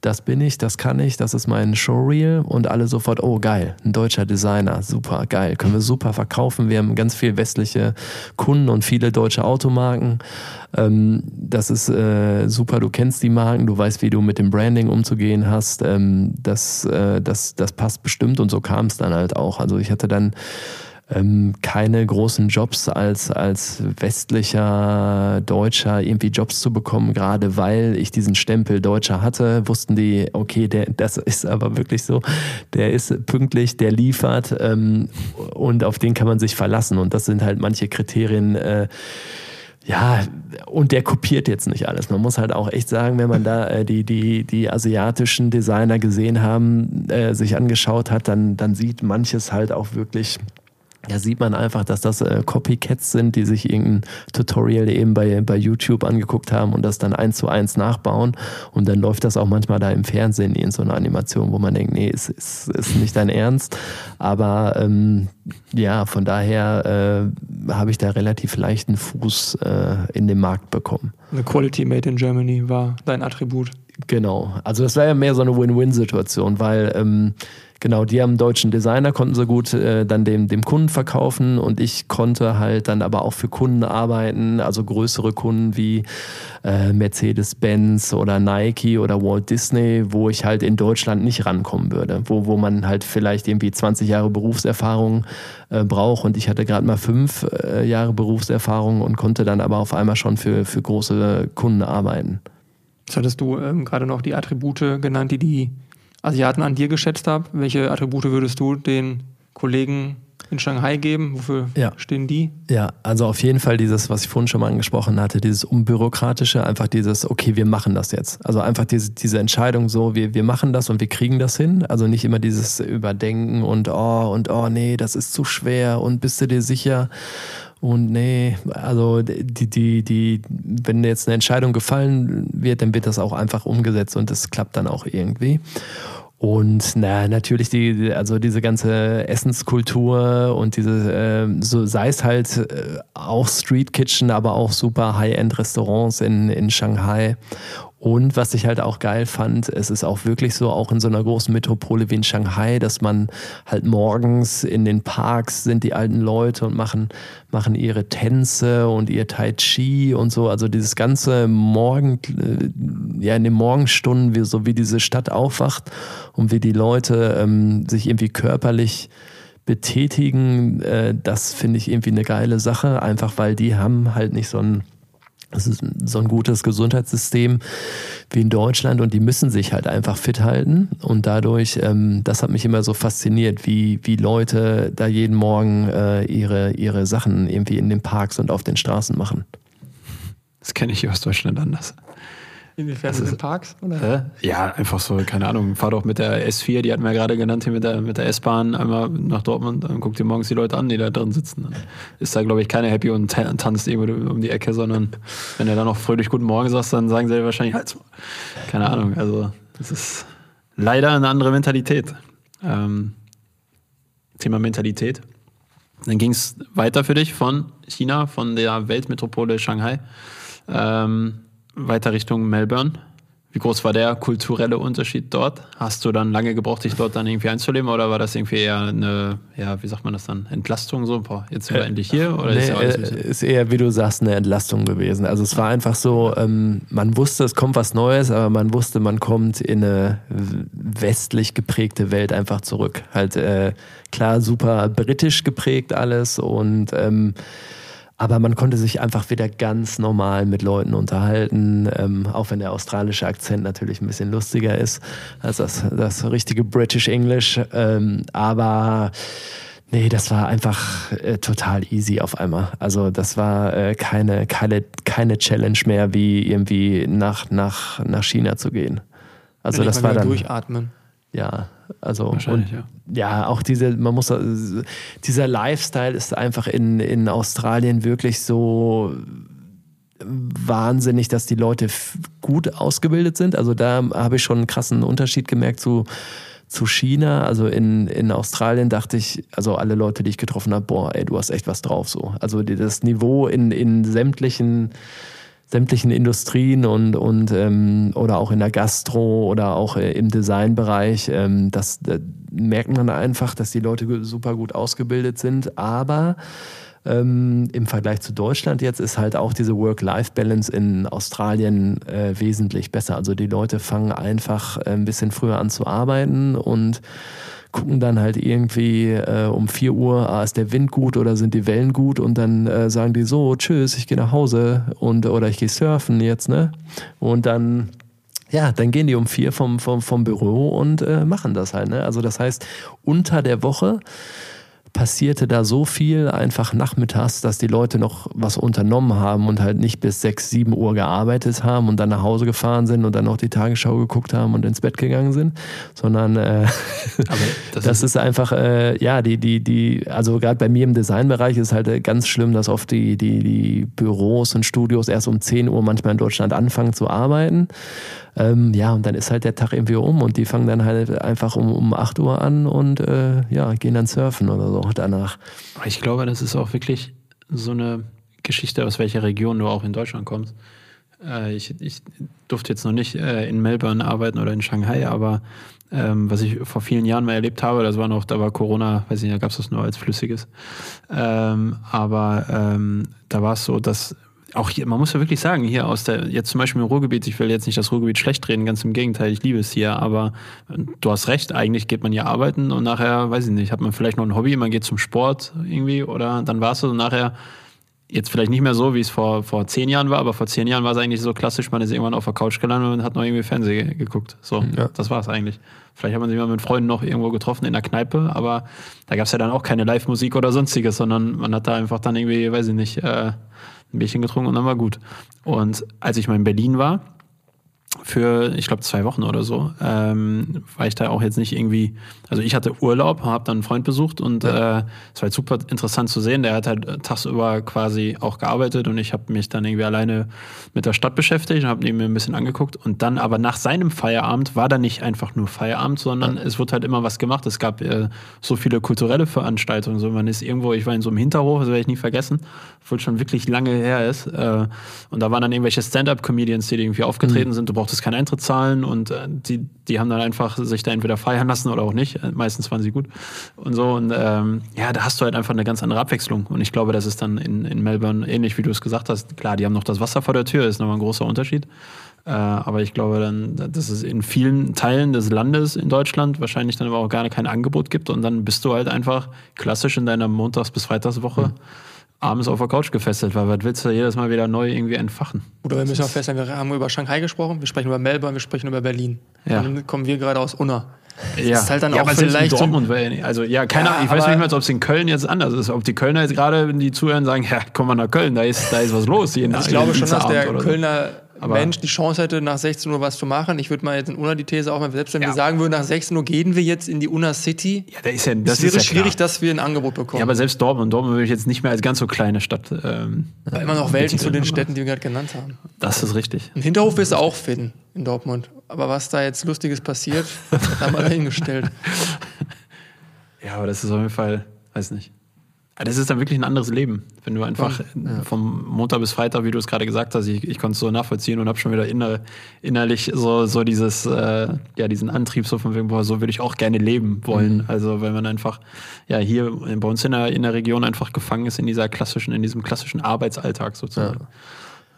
das bin ich, das kann ich, das ist mein Showreel und alle sofort, oh geil, ein deutscher Designer, super geil, können wir super verkaufen. Wir haben ganz viel westliche Kunden und viele deutsche Automarken. Ähm, das ist äh, super, du kennst die Marken, du weißt, wie du mit dem Branding umzugehen hast. Ähm, das, äh, das, das passt bestimmt und so kam es dann halt auch. Also ich hatte dann ähm, keine großen Jobs als, als westlicher Deutscher irgendwie Jobs zu bekommen, gerade weil ich diesen Stempel Deutscher hatte, wussten die, okay, der, das ist aber wirklich so, der ist pünktlich, der liefert ähm, und auf den kann man sich verlassen. Und das sind halt manche Kriterien, äh, ja, und der kopiert jetzt nicht alles. Man muss halt auch echt sagen, wenn man da äh, die, die, die asiatischen Designer gesehen haben, äh, sich angeschaut hat, dann, dann sieht manches halt auch wirklich da sieht man einfach, dass das äh, Copycats sind, die sich irgendein Tutorial eben bei, bei YouTube angeguckt haben und das dann eins zu eins nachbauen. Und dann läuft das auch manchmal da im Fernsehen in so einer Animation, wo man denkt, nee, ist, ist, ist nicht dein Ernst. Aber ähm, ja, von daher äh, habe ich da relativ leichten Fuß äh, in den Markt bekommen. The Quality Made in Germany war dein Attribut. Genau. Also das war ja mehr so eine Win-Win-Situation, weil ähm, Genau, die haben deutschen Designer, konnten so gut äh, dann dem, dem Kunden verkaufen und ich konnte halt dann aber auch für Kunden arbeiten, also größere Kunden wie äh, Mercedes-Benz oder Nike oder Walt Disney, wo ich halt in Deutschland nicht rankommen würde, wo, wo man halt vielleicht irgendwie 20 Jahre Berufserfahrung äh, braucht und ich hatte gerade mal fünf äh, Jahre Berufserfahrung und konnte dann aber auf einmal schon für, für große Kunden arbeiten. Jetzt hattest du ähm, gerade noch die Attribute genannt, die die Asiaten an dir geschätzt habe. Welche Attribute würdest du den Kollegen in Shanghai geben? Wofür ja. stehen die? Ja, also auf jeden Fall dieses, was ich vorhin schon mal angesprochen hatte, dieses Unbürokratische, einfach dieses, okay, wir machen das jetzt. Also einfach diese, diese Entscheidung so, wir, wir machen das und wir kriegen das hin. Also nicht immer dieses Überdenken und oh und oh nee, das ist zu schwer und bist du dir sicher? Und nee, also die, die, die, wenn jetzt eine Entscheidung gefallen wird, dann wird das auch einfach umgesetzt und das klappt dann auch irgendwie. Und na, natürlich die, also diese ganze Essenskultur und diese, äh, so sei es halt äh, auch Street Kitchen, aber auch super High-End-Restaurants in, in Shanghai. Und was ich halt auch geil fand, es ist auch wirklich so, auch in so einer großen Metropole wie in Shanghai, dass man halt morgens in den Parks sind die alten Leute und machen, machen ihre Tänze und ihr Tai Chi und so. Also dieses ganze Morgen, äh, ja, in den Morgenstunden, wie, so wie diese Stadt aufwacht und wie die Leute ähm, sich irgendwie körperlich betätigen, äh, das finde ich irgendwie eine geile Sache, einfach weil die haben halt nicht so ein das ist so ein gutes Gesundheitssystem wie in Deutschland und die müssen sich halt einfach fit halten. Und dadurch, ähm, das hat mich immer so fasziniert, wie, wie Leute da jeden Morgen äh, ihre, ihre Sachen irgendwie in den Parks und auf den Straßen machen. Das kenne ich aus Deutschland anders. Inwiefern das in den Parks? Oder? Äh? Ja, einfach so, keine Ahnung. Fahr doch mit der S4, die hatten wir ja gerade genannt, hier mit der, mit der S-Bahn einmal nach Dortmund und guck dir morgens die Leute an, die da drin sitzen. Dann ist da, glaube ich, keiner happy und tanzt irgendwo um die Ecke, sondern wenn er dann noch fröhlich Guten Morgen sagt, dann sagen sie wahrscheinlich halt, keine Ahnung. Also, das ist leider eine andere Mentalität. Ähm, Thema Mentalität. Dann ging es weiter für dich von China, von der Weltmetropole Shanghai Ähm, weiter Richtung Melbourne. Wie groß war der kulturelle Unterschied dort? Hast du dann lange gebraucht, dich dort dann irgendwie einzuleben oder war das irgendwie eher eine, ja, wie sagt man das dann, Entlastung so? Boah, jetzt sind wir äh, endlich hier? Oder nee, ist, ja äh, ist, eher, wie du sagst, eine Entlastung gewesen. Also es war einfach so, ähm, man wusste, es kommt was Neues, aber man wusste, man kommt in eine westlich geprägte Welt einfach zurück. Halt äh, klar, super britisch geprägt alles und ähm, aber man konnte sich einfach wieder ganz normal mit Leuten unterhalten, ähm, auch wenn der australische Akzent natürlich ein bisschen lustiger ist als das, das richtige British English. Ähm, aber nee, das war einfach äh, total easy auf einmal. Also das war äh, keine, keine, keine Challenge mehr, wie irgendwie nach, nach, nach China zu gehen. Also das war dann durchatmen. Ja, also und, ja. ja. auch diese, man muss dieser Lifestyle ist einfach in, in Australien wirklich so wahnsinnig, dass die Leute gut ausgebildet sind. Also da habe ich schon einen krassen Unterschied gemerkt zu, zu China. Also in, in Australien dachte ich, also alle Leute, die ich getroffen habe, boah, ey, du hast echt was drauf so. Also das Niveau in, in sämtlichen sämtlichen Industrien und, und ähm, oder auch in der Gastro oder auch äh, im Designbereich. Ähm, das, das merkt man einfach, dass die Leute super gut ausgebildet sind, aber ähm, im Vergleich zu Deutschland jetzt ist halt auch diese Work-Life-Balance in Australien äh, wesentlich besser. Also die Leute fangen einfach äh, ein bisschen früher an zu arbeiten und gucken dann halt irgendwie äh, um 4 Uhr, ah, ist der Wind gut oder sind die Wellen gut und dann äh, sagen die so, tschüss, ich gehe nach Hause und oder ich gehe surfen jetzt, ne? Und dann ja, dann gehen die um vier vom, vom, vom Büro und äh, machen das halt. Ne? Also das heißt, unter der Woche passierte da so viel einfach nachmittags, dass die Leute noch was unternommen haben und halt nicht bis 6, 7 Uhr gearbeitet haben und dann nach Hause gefahren sind und dann noch die Tagesschau geguckt haben und ins Bett gegangen sind, sondern äh, das, (laughs) das, ist, einfach, äh, ja, die, die, die, also gerade bei mir im Designbereich ist halt äh, ganz schlimm, dass oft die, die, die Büros und Studios erst um 10 Uhr manchmal in Deutschland anfangen zu arbeiten. Ähm, ja, und dann ist halt der Tag irgendwie um und die fangen dann halt einfach um, um 8 Uhr an und äh, ja, gehen dann surfen oder so danach. Ich glaube, das ist auch wirklich so eine Geschichte, aus welcher Region du auch in Deutschland kommst. Äh, ich, ich, durfte jetzt noch nicht äh, in Melbourne arbeiten oder in Shanghai, aber ähm, was ich vor vielen Jahren mal erlebt habe, das war noch, da war Corona, weiß ich nicht, da gab es das nur als Flüssiges. Ähm, aber ähm, da war es so, dass auch hier, man muss ja wirklich sagen, hier aus der, jetzt zum Beispiel im Ruhrgebiet, ich will jetzt nicht das Ruhrgebiet schlecht reden, ganz im Gegenteil, ich liebe es hier, aber du hast recht, eigentlich geht man hier arbeiten und nachher, weiß ich nicht, hat man vielleicht noch ein Hobby, man geht zum Sport irgendwie oder dann war es so und nachher jetzt vielleicht nicht mehr so, wie es vor, vor zehn Jahren war, aber vor zehn Jahren war es eigentlich so klassisch, man ist irgendwann auf der Couch gelandet und hat noch irgendwie Fernsehen geguckt. So, ja. das war es eigentlich. Vielleicht hat man sich mal mit Freunden noch irgendwo getroffen in der Kneipe, aber da gab es ja dann auch keine Live-Musik oder sonstiges, sondern man hat da einfach dann irgendwie, weiß ich nicht, äh, ein Bierchen getrunken und dann war gut. Und als ich mal in Berlin war, für, ich glaube, zwei Wochen oder so, ähm, war ich da auch jetzt nicht irgendwie, also ich hatte Urlaub, habe dann einen Freund besucht und ja. äh, es war halt super interessant zu sehen. Der hat halt tagsüber quasi auch gearbeitet und ich habe mich dann irgendwie alleine mit der Stadt beschäftigt und habe mir ein bisschen angeguckt. Und dann aber nach seinem Feierabend war da nicht einfach nur Feierabend, sondern ja. es wurde halt immer was gemacht. Es gab äh, so viele kulturelle Veranstaltungen. So, man ist irgendwo, ich war in so einem Hinterhof, das werde ich nie vergessen, obwohl schon wirklich lange her ist. Äh, und da waren dann irgendwelche Stand-up-Comedians, die irgendwie aufgetreten mhm. sind. Du brauchtest keinen Eintritt zahlen und äh, die, die haben dann einfach sich da entweder feiern lassen oder auch nicht. Äh, meistens waren sie gut und so. Und ähm, ja, da hast du halt einfach eine ganz andere Abwechslung. Und ich glaube, das ist dann in, in Melbourne ähnlich, wie du es gesagt hast. Klar, die haben noch das Wasser vor der Tür, ist nochmal ein großer Unterschied. Äh, aber ich glaube dann, dass es in vielen Teilen des Landes in Deutschland wahrscheinlich dann aber auch gar kein Angebot gibt. Und dann bist du halt einfach klassisch in deiner Montags- bis Freitagswoche. Mhm abends auf der Couch gefesselt, weil was willst du jedes Mal wieder neu irgendwie entfachen? Oder wir müssen auch feststellen, wir haben über Shanghai gesprochen, wir sprechen über Melbourne, wir sprechen über Berlin. Ja. Dann kommen wir gerade aus Unna. Ja, das ist halt dann ja, auch vielleicht in Dortmund, also ja, keine ja, Ahnung, ich weiß nicht mehr, ob es in Köln jetzt anders ist, ob die Kölner jetzt gerade, wenn die zuhören, sagen, ja, komm mal nach Köln, da ist, da ist was los. Jeden, also ich glaube schon, dass der Kölner aber Mensch die Chance hätte, nach 16 Uhr was zu machen. Ich würde mal jetzt in Unna die These auch, selbst wenn ja. wir sagen würden, nach 16 Uhr gehen wir jetzt in die Unna City, ja, da ist ja, das wäre ja schwierig, dass wir ein Angebot bekommen. Ja, aber selbst Dortmund, Dortmund würde ich jetzt nicht mehr als ganz so kleine Stadt. Ähm, aber immer noch Welten zu den Städten, die wir gerade genannt haben. Das ist richtig. Ein Hinterhof wirst du auch finden in Dortmund. Aber was da jetzt Lustiges passiert, (laughs) haben wir dahingestellt. Ja, aber das ist auf jeden Fall, weiß nicht. Das ist dann wirklich ein anderes Leben, wenn du einfach ja. vom Montag bis Freitag, wie du es gerade gesagt hast, ich, ich konnte es so nachvollziehen und habe schon wieder inner, innerlich so, so dieses, äh, ja, diesen Antrieb so von wegen, boah, so würde ich auch gerne leben wollen. Mhm. Also wenn man einfach, ja, hier bei uns in der, in der Region einfach gefangen ist in dieser klassischen, in diesem klassischen Arbeitsalltag sozusagen.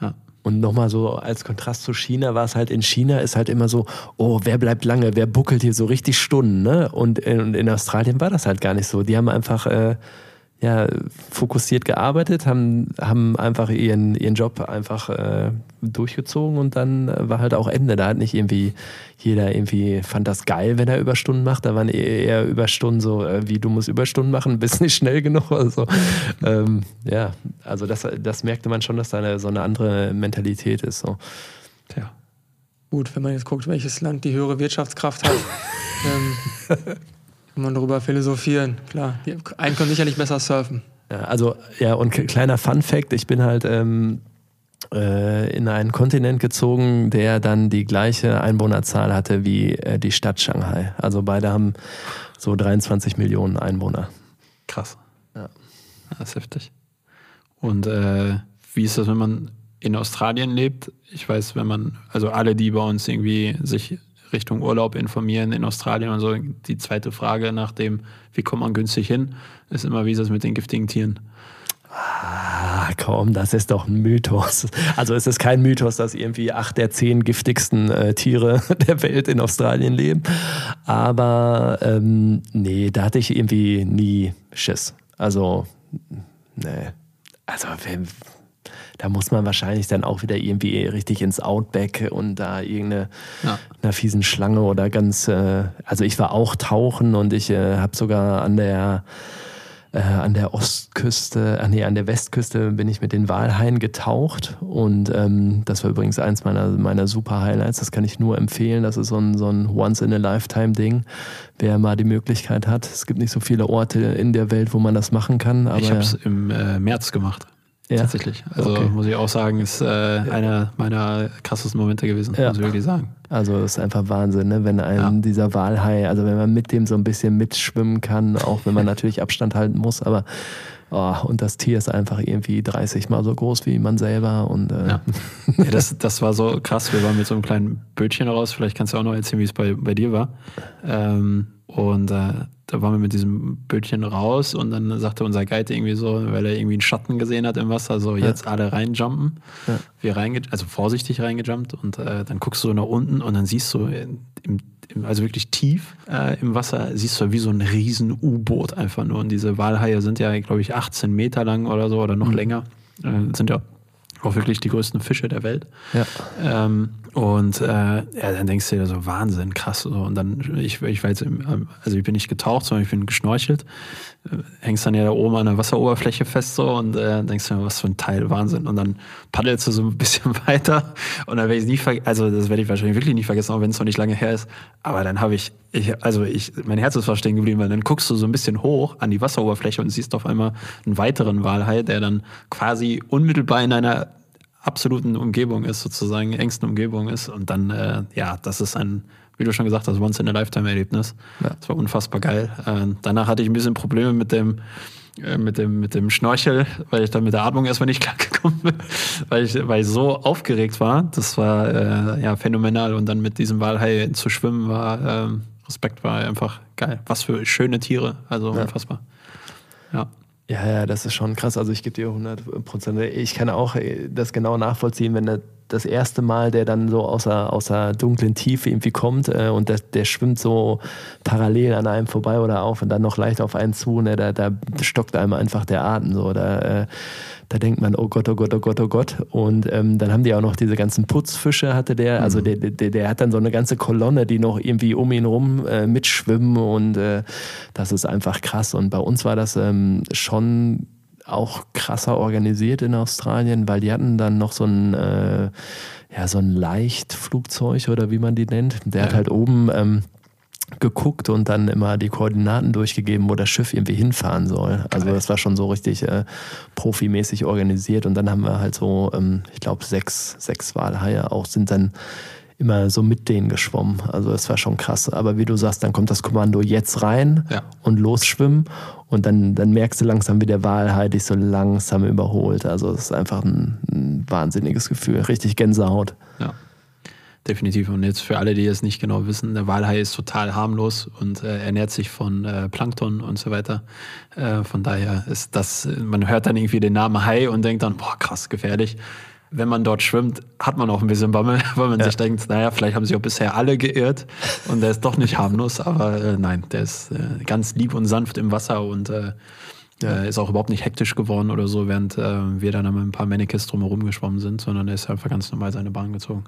Ja. ja. Und nochmal so als Kontrast zu China war es halt in China ist halt immer so, oh, wer bleibt lange, wer buckelt hier so richtig Stunden, ne? Und in, in Australien war das halt gar nicht so. Die haben einfach äh, ja, fokussiert gearbeitet, haben, haben einfach ihren, ihren Job einfach äh, durchgezogen und dann war halt auch Ende. Da hat nicht irgendwie jeder irgendwie fand das geil, wenn er Überstunden macht. Da waren eher Überstunden so, äh, wie du musst Überstunden machen, (laughs) bist nicht schnell genug oder so. ähm, ja, also das, das merkte man schon, dass da eine, so eine andere Mentalität ist. So. Tja. Gut, wenn man jetzt guckt, welches Land die höhere Wirtschaftskraft hat. (laughs) ähm, kann man darüber philosophieren, klar. Die einen können sicherlich besser surfen. Ja, also, ja, und kleiner Fun-Fact: Ich bin halt ähm, äh, in einen Kontinent gezogen, der dann die gleiche Einwohnerzahl hatte wie äh, die Stadt Shanghai. Also, beide haben so 23 Millionen Einwohner. Krass. Ja. Das ist heftig. Und äh, wie ist das, wenn man in Australien lebt? Ich weiß, wenn man, also alle, die bei uns irgendwie sich Richtung Urlaub informieren in Australien und so. Die zweite Frage nach dem, wie kommt man günstig hin, ist immer, wie ist das mit den giftigen Tieren? Ah, komm, das ist doch ein Mythos. Also es ist kein Mythos, dass irgendwie acht der zehn giftigsten äh, Tiere (laughs) der Welt in Australien leben. Aber ähm, nee, da hatte ich irgendwie nie Schiss. Also, nee. Also, wenn, da muss man wahrscheinlich dann auch wieder irgendwie richtig ins Outback und da irgendeine ja. einer fiesen Schlange oder ganz, äh, also ich war auch tauchen und ich äh, habe sogar an der äh, an der Ostküste, äh, nee, an der Westküste bin ich mit den Walhaien getaucht und ähm, das war übrigens eins meiner, meiner super Highlights. Das kann ich nur empfehlen. Das ist so ein, so ein Once-in-a-Lifetime-Ding, wer mal die Möglichkeit hat. Es gibt nicht so viele Orte in der Welt, wo man das machen kann. Aber ich habe es im äh, März gemacht. Ja. Tatsächlich. Also okay. muss ich auch sagen, ist äh, einer meiner krassesten Momente gewesen, ja. muss ich wirklich sagen. Also ist einfach Wahnsinn, ne? wenn einem ja. dieser Walhai, also wenn man mit dem so ein bisschen mitschwimmen kann, auch wenn man natürlich Abstand halten muss, aber oh, und das Tier ist einfach irgendwie 30 mal so groß wie man selber und äh ja. (laughs) ja. das, das war so krass. Wir waren mit so einem kleinen Bötchen raus. Vielleicht kannst du auch noch erzählen, wie es bei, bei dir war. Ähm, und äh, da waren wir mit diesem Bötchen raus und dann sagte unser Guide irgendwie so, weil er irgendwie einen Schatten gesehen hat im Wasser, so jetzt ja. alle reinjumpen. Ja. Wir reinge also vorsichtig reingejumpt und äh, dann guckst du nach unten und dann siehst du im, im, also wirklich tief äh, im Wasser, siehst du wie so ein riesen U-Boot einfach nur. Und diese Walhaie sind ja, glaube ich, 18 Meter lang oder so oder noch mhm. länger. Äh, sind ja auch wirklich die größten Fische der Welt. Ja. Ähm, und äh, ja, dann denkst du dir so, Wahnsinn, krass. So. Und dann, ich, ich war jetzt, im, also ich bin nicht getaucht, sondern ich bin geschnorchelt. Hängst dann ja da oben an der Wasseroberfläche fest so und äh, denkst dir, was für ein Teil, Wahnsinn. Und dann paddelst du so ein bisschen (laughs) weiter und dann werde ich nie vergessen, also das werde ich wahrscheinlich wirklich nicht vergessen, auch wenn es noch nicht lange her ist. Aber dann habe ich, ich, also ich, mein Herz ist fast stehen geblieben, weil dann guckst du so ein bisschen hoch an die Wasseroberfläche und siehst auf einmal einen weiteren Walhai, der dann quasi unmittelbar in einer absoluten Umgebung ist, sozusagen engsten Umgebung ist. Und dann, äh, ja, das ist ein, wie du schon gesagt hast, Once-in-a-Lifetime-Erlebnis. Ja. Das war unfassbar geil. Äh, danach hatte ich ein bisschen Probleme mit dem, äh, mit dem, mit dem Schnorchel, weil ich dann mit der Atmung erstmal nicht (laughs) klargekommen bin, weil ich, weil ich so aufgeregt war. Das war äh, ja phänomenal. Und dann mit diesem Walhai zu schwimmen war, äh, Respekt war einfach geil. Was für schöne Tiere. Also ja. unfassbar. Ja. Ja, ja, das ist schon krass. Also ich gebe dir 100 Prozent. Ich kann auch äh, das genau nachvollziehen, wenn der, das erste Mal, der dann so außer, außer dunklen Tiefe irgendwie kommt äh, und der, der schwimmt so parallel an einem vorbei oder auf und dann noch leicht auf einen zu, ne, da, da stockt einem einfach der Atem so. Da, äh, da denkt man, oh Gott, oh Gott, oh Gott, oh Gott. Und ähm, dann haben die auch noch diese ganzen Putzfische, hatte der. Also mhm. der, der, der hat dann so eine ganze Kolonne, die noch irgendwie um ihn rum äh, mitschwimmen und äh, das ist einfach krass. Und bei uns war das ähm, schon auch krasser organisiert in Australien, weil die hatten dann noch so ein, äh, ja, so ein Leichtflugzeug oder wie man die nennt. Der ja. hat halt oben ähm, geguckt und dann immer die Koordinaten durchgegeben, wo das Schiff irgendwie hinfahren soll. Also das war schon so richtig äh, profimäßig organisiert und dann haben wir halt so, ähm, ich glaube, sechs, sechs Walhaie auch sind dann immer so mit denen geschwommen. Also es war schon krass. Aber wie du sagst, dann kommt das Kommando jetzt rein Ja. und losschwimmen und dann, dann merkst du langsam, wie der Wal halt dich so langsam überholt. Also es ist einfach ein, ein wahnsinniges Gefühl. Richtig Gänsehaut. Ja, definitiv. Und jetzt für alle, die es nicht genau wissen, der Walhai ist total harmlos und äh, ernährt sich von äh, Plankton und so weiter. Äh, von daher ist das, man hört dann irgendwie den Namen Hai und denkt dann, boah, krass, gefährlich. Wenn man dort schwimmt, hat man auch ein bisschen Bammel, (laughs) weil man Ja. sich denkt, naja, vielleicht haben sich auch bisher alle geirrt und der ist doch nicht harmlos, aber äh, nein, der ist äh, ganz lieb und sanft im Wasser und äh, äh, ist auch überhaupt nicht hektisch geworden oder so, während äh, wir dann mit ein paar Mannequins drumherum geschwommen sind, sondern er ist einfach ganz normal seine Bahn gezogen.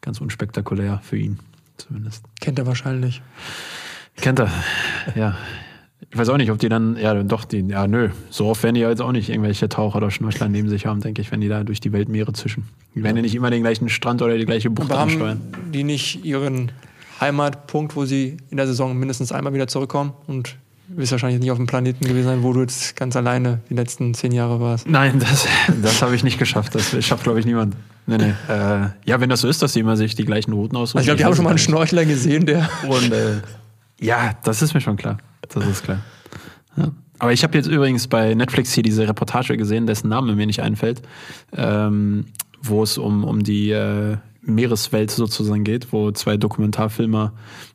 Ganz unspektakulär für ihn, zumindest. Kennt er wahrscheinlich. Kennt er, ja. Ich weiß auch nicht, ob die dann, ja, doch, die, ja, nö, so oft werden die ja jetzt auch nicht irgendwelche Taucher oder Schnorchler neben sich haben, denke ich, wenn die da durch die Weltmeere zischen. Die werden ja nicht immer den gleichen Strand oder die gleiche Bucht Aber ansteuern. haben die nicht ihren Heimatpunkt, wo sie in der Saison mindestens einmal wieder zurückkommen? Und du wirst wahrscheinlich nicht auf dem Planeten gewesen sein, wo du jetzt ganz alleine die letzten zehn Jahre warst. Nein, das, (laughs) das habe ich nicht geschafft. Das schafft, glaube ich, niemand. Nee, nee. Äh, ja, wenn das so ist, dass die immer sich die gleichen Routen aussuchen. Also ich glaube, die haben schon mal einen. Schnorchler gesehen, der. Und äh, ja, das ist mir schon klar. Das ist klar. Ja. Aber ich habe jetzt übrigens bei Netflix hier diese Reportage gesehen, dessen Name mir nicht einfällt, ähm, wo es um, um die äh, Meereswelt sozusagen geht, wo zwei Dokumentarfilmer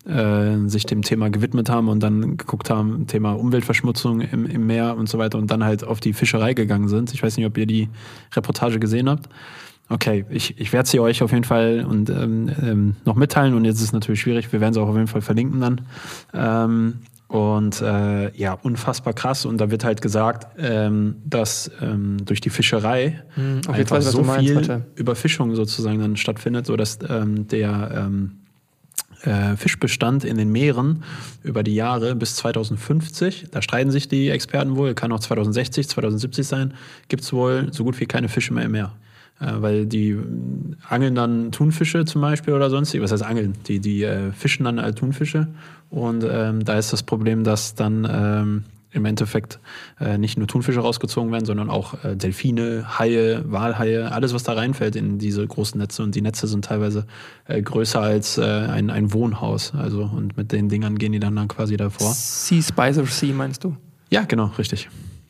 äh, sich dem Thema gewidmet haben und dann geguckt haben, Thema Umweltverschmutzung im, im Meer und so weiter und dann halt auf die Fischerei gegangen sind. Ich weiß nicht, ob ihr die Reportage gesehen habt. Okay, ich, ich werde sie euch auf jeden Fall und, ähm, ähm, noch mitteilen und jetzt ist es natürlich schwierig, wir werden sie auch auf jeden Fall verlinken dann. Ähm, und äh, ja, unfassbar krass. Und da wird halt gesagt, ähm, dass ähm, durch die Fischerei Hm, auf jeden einfach Fall, was so meinst, viel warte. Überfischung sozusagen dann stattfindet, sodass ähm, der ähm, äh, Fischbestand in den Meeren über die Jahre bis 2050, da streiten sich die Experten wohl, kann auch 2060, 2070 sein, gibt es wohl so gut wie keine Fische mehr im Meer. Äh, weil die angeln dann Thunfische zum Beispiel oder sonst, was heißt angeln? Die, die äh, fischen dann halt Thunfische und ähm, da ist das Problem, dass dann ähm, im Endeffekt äh, nicht nur Thunfische rausgezogen werden, sondern auch äh, Delfine, Haie, Walhaie, alles, was da reinfällt in diese großen Netze. Und die Netze sind teilweise äh, größer als äh, ein, ein Wohnhaus. Also, und mit den Dingern gehen die dann, dann quasi davor. Sea Spicer Sea, meinst du? Ja, genau, richtig.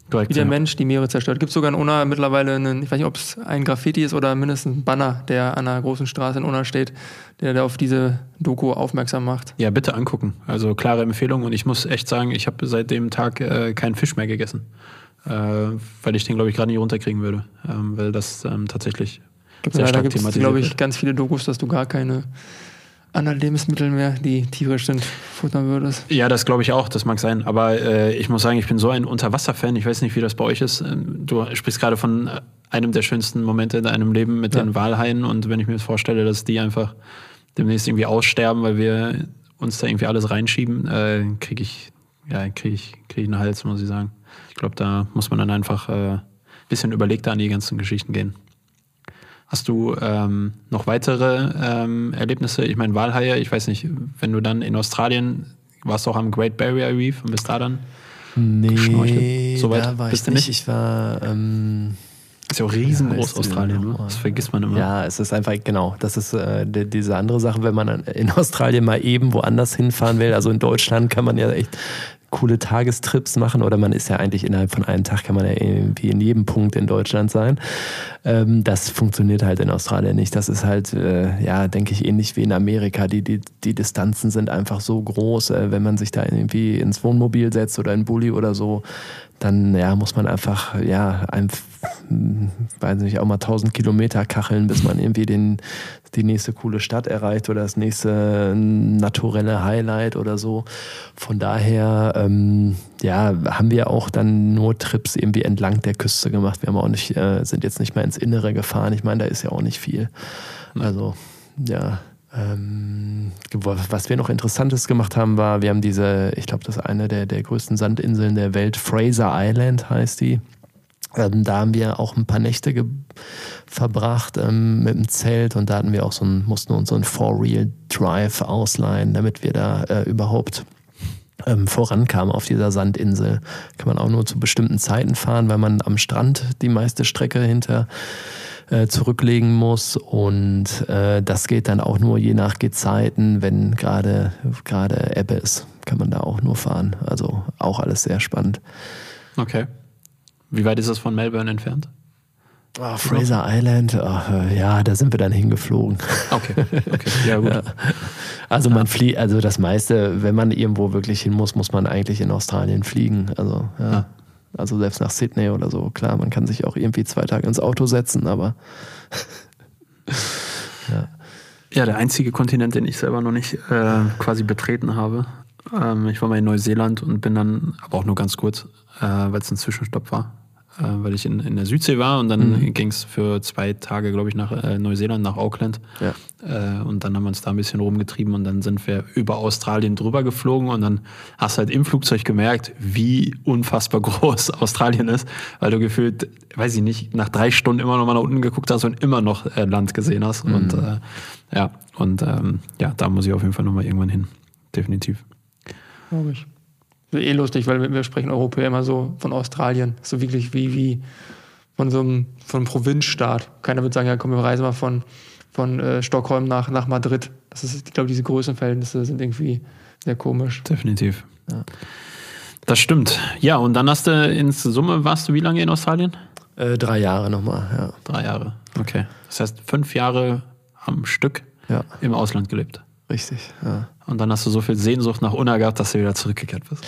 Korrekt. Wie der. Mensch die Meere zerstört. Gibt sogar in Unna mittlerweile einen, ich weiß nicht, ob es ein Graffiti ist oder mindestens ein Banner, der an einer großen Straße in Unna steht, der da auf diese Doku aufmerksam macht. Ja, bitte angucken. Also klare Empfehlung. Und ich muss echt sagen, ich habe seit dem Tag äh, keinen Fisch mehr gegessen. Äh, weil ich den, glaube ich, gerade nicht runterkriegen würde. Ähm, weil das ähm, tatsächlich Gibt sehr ja, da stark gibt es, thematisiert glaube ich, wird. ganz viele Dokus, dass du gar keine anderen Lebensmittel mehr, die tierisch sind, futtern würdest. Ja, das glaube ich auch, das mag sein. Aber äh, ich muss sagen, ich bin so ein Unterwasser-Fan. Ich weiß nicht, wie das bei euch ist. Ähm, Du sprichst gerade von äh, einem der schönsten Momente in deinem Leben mit Ja. den Walhaien. Und wenn ich mir jetzt vorstelle, dass die einfach demnächst irgendwie aussterben, weil wir uns da irgendwie alles reinschieben, äh, kriege ich, ja, kriege ich, krieg ich einen Hals, muss ich sagen. Ich glaube, da muss man dann einfach ein äh, bisschen überlegter an die ganzen Geschichten gehen. Hast du ähm, noch weitere ähm, Erlebnisse? Ich meine, Walhaie, ich weiß nicht, wenn du dann in Australien warst, du auch am Great Barrier Reef und bist da dann? Nee, Geschnorchelt? Soweit da war bist ich du nicht. Ich war ähm, Ist ja auch riesengroß die Australien, ne? Das vergisst man immer. Ja, es ist einfach, genau, das ist äh, die, diese andere Sache, wenn man in Australien mal eben woanders hinfahren will. Also in Deutschland kann man ja echt coole Tagestrips machen oder man ist ja eigentlich innerhalb von einem Tag kann man ja irgendwie in jedem Punkt in Deutschland sein. Ähm, das funktioniert halt in Australien nicht. Das ist halt, äh, ja, denke ich, ähnlich wie in Amerika. Die, die, die Distanzen sind einfach so groß, äh, wenn man sich da irgendwie ins Wohnmobil setzt oder in Bulli oder so, dann ja, muss man einfach, ja, ein, hm, weiß nicht, auch mal 1000 Kilometer kacheln, bis man irgendwie den, die nächste coole Stadt erreicht oder das nächste naturelle Highlight oder so. Von daher, ähm, ja, haben wir auch dann nur Trips irgendwie entlang der Küste gemacht. Wir haben auch nicht, äh, sind jetzt nicht mehr ins Innere gefahren. Ich meine, da ist ja auch nicht viel. Also, ja. Ähm, was wir noch Interessantes gemacht haben, war, wir haben diese, ich glaube, das ist eine der, der größten Sandinseln der Welt, Fraser Island heißt die. Ähm, da haben wir auch ein paar Nächte verbracht ähm, mit dem Zelt und da hatten wir auch so ein, mussten uns so ein Four-Wheel-Drive ausleihen, damit wir da äh, überhaupt ähm, vorankam auf dieser Sandinsel. Kann man auch nur zu bestimmten Zeiten fahren, weil man am Strand die meiste Strecke hinter äh, zurücklegen muss und äh, das geht dann auch nur je nach Gezeiten, wenn gerade gerade Ebbe ist, kann man da auch nur fahren. Also auch alles sehr spannend. Okay. Wie weit ist das von Melbourne entfernt? Oh, Fraser Island, oh, ja, da sind wir dann hingeflogen. Okay, okay, ja gut. Ja. (laughs) Also man fliegt, also das meiste, wenn man irgendwo wirklich hin muss, muss man eigentlich in Australien fliegen. Also ja. ja. Also selbst nach Sydney oder so. Klar, man kann sich auch irgendwie zwei Tage ins Auto setzen, aber (laughs) ja. Ja, der einzige Kontinent, den ich selber noch nicht äh, quasi betreten habe. Ähm, ich war mal in Neuseeland und bin dann, aber auch nur ganz kurz, äh, weil es ein Zwischenstopp war weil ich in, in der Südsee war und dann mhm. ging es für zwei Tage, glaube ich, nach äh, Neuseeland, nach Auckland. Ja. Äh, und dann haben wir uns da ein bisschen rumgetrieben und dann sind wir über Australien drüber geflogen und dann hast du halt im Flugzeug gemerkt, wie unfassbar (laughs) groß Australien ist, weil du gefühlt, weiß ich nicht, nach drei Stunden immer noch mal nach unten geguckt hast und immer noch äh, Land gesehen hast. Mhm. Und äh, ja, und ähm, ja, da muss ich auf jeden Fall nochmal irgendwann hin. Definitiv. Glaube ich eh lustig, weil wir sprechen Europäer immer so von Australien, so wirklich wie, wie von so einem, von einem Provinzstaat. Keiner wird sagen, ja komm, wir reisen mal von, von äh, Stockholm nach, nach Madrid. Das ist, ich glaube, diese Größenverhältnisse sind irgendwie sehr komisch. Definitiv. Ja. Das stimmt. Ja, und dann hast du ins Summe, warst du wie lange in Australien? Äh, drei Jahre nochmal, ja. Drei Jahre, okay. Das heißt, fünf Jahre am Stück ja. im Ausland gelebt. Richtig, ja. Und dann hast du so viel Sehnsucht nach Unna gehabt, dass du wieder zurückgekehrt bist.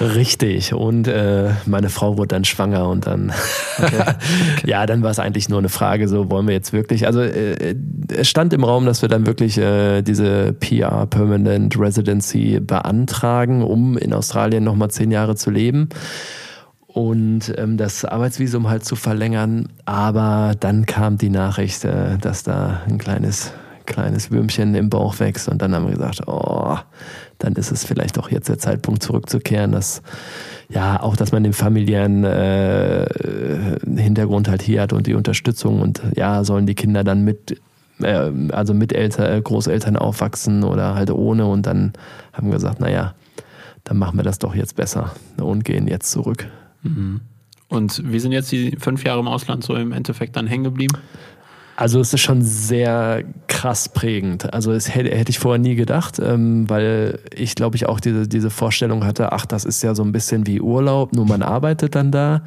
Richtig. Und äh, meine Frau wurde dann schwanger und dann, (laughs) okay. Okay. ja, dann war es eigentlich nur eine Frage, so wollen wir jetzt wirklich, also äh, es stand im Raum, dass wir dann wirklich äh, diese PR Permanent Residency beantragen, um in Australien nochmal zehn Jahre zu leben und ähm, das Arbeitsvisum halt zu verlängern. Aber dann kam die Nachricht, äh, dass da ein kleines kleines Würmchen im Bauch wächst. Und dann haben wir gesagt, oh, dann ist es vielleicht auch jetzt der Zeitpunkt zurückzukehren, dass ja auch, dass man den familiären äh, Hintergrund halt hier hat und die Unterstützung und ja, sollen die Kinder dann mit äh, also mit Eltern, äh, Großeltern aufwachsen oder halt ohne und dann haben wir gesagt, naja, dann machen wir das doch jetzt besser und gehen jetzt zurück. Mhm. Und wie sind jetzt die fünf Jahre im Ausland so im Endeffekt dann hängen geblieben? Also es ist schon sehr krass prägend. Also das hätte, hätte ich vorher nie gedacht, ähm, weil ich glaube ich auch diese, diese Vorstellung hatte, ach, das ist ja so ein bisschen wie Urlaub, nur man arbeitet dann da.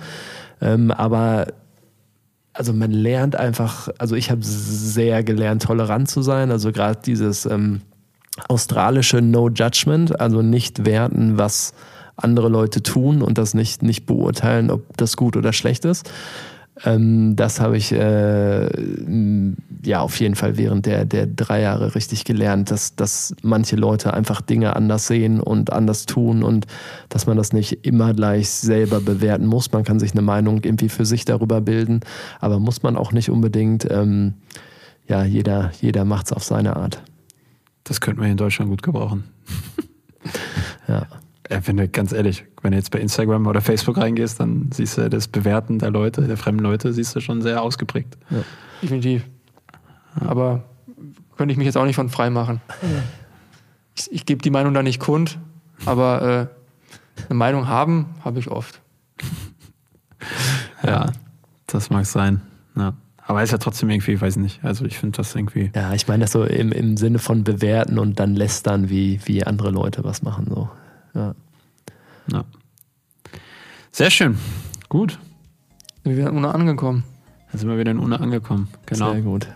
Ähm, aber also man lernt einfach, also ich habe sehr gelernt, tolerant zu sein. Also gerade dieses ähm, australische No Judgment, also nicht werten, was andere Leute tun und das nicht, nicht beurteilen, ob das gut oder schlecht ist. Ähm, das habe ich äh, ja auf jeden Fall während der, der drei Jahre richtig gelernt, dass, dass manche Leute einfach Dinge anders sehen und anders tun und dass man das nicht immer gleich selber bewerten muss. Man kann sich eine Meinung irgendwie für sich darüber bilden, aber muss man auch nicht unbedingt. Ähm, ja, jeder, jeder macht es auf seine Art. Das könnten wir in Deutschland gut gebrauchen. ja. Ja, wenn du ganz ehrlich, wenn du jetzt bei Instagram oder Facebook reingehst, dann siehst du das Bewerten der Leute, der fremden Leute, siehst du schon sehr ausgeprägt. Ja. Definitiv. Aber könnte ich mich jetzt auch nicht von frei machen. Ich, ich gebe die Meinung da nicht kund, aber äh, eine Meinung haben, habe ich oft. ja, das mag sein. Ja. Aber ist ja trotzdem irgendwie, ich weiß nicht. Also ich finde das irgendwie. Ja, ich meine das so im, im Sinne von bewerten und dann lästern, wie, wie andere Leute was machen. So. Ja. ja. Sehr schön. Gut. Wir sind in Una angekommen. Dann sind wir wieder in Una angekommen. Genau. Sehr gut.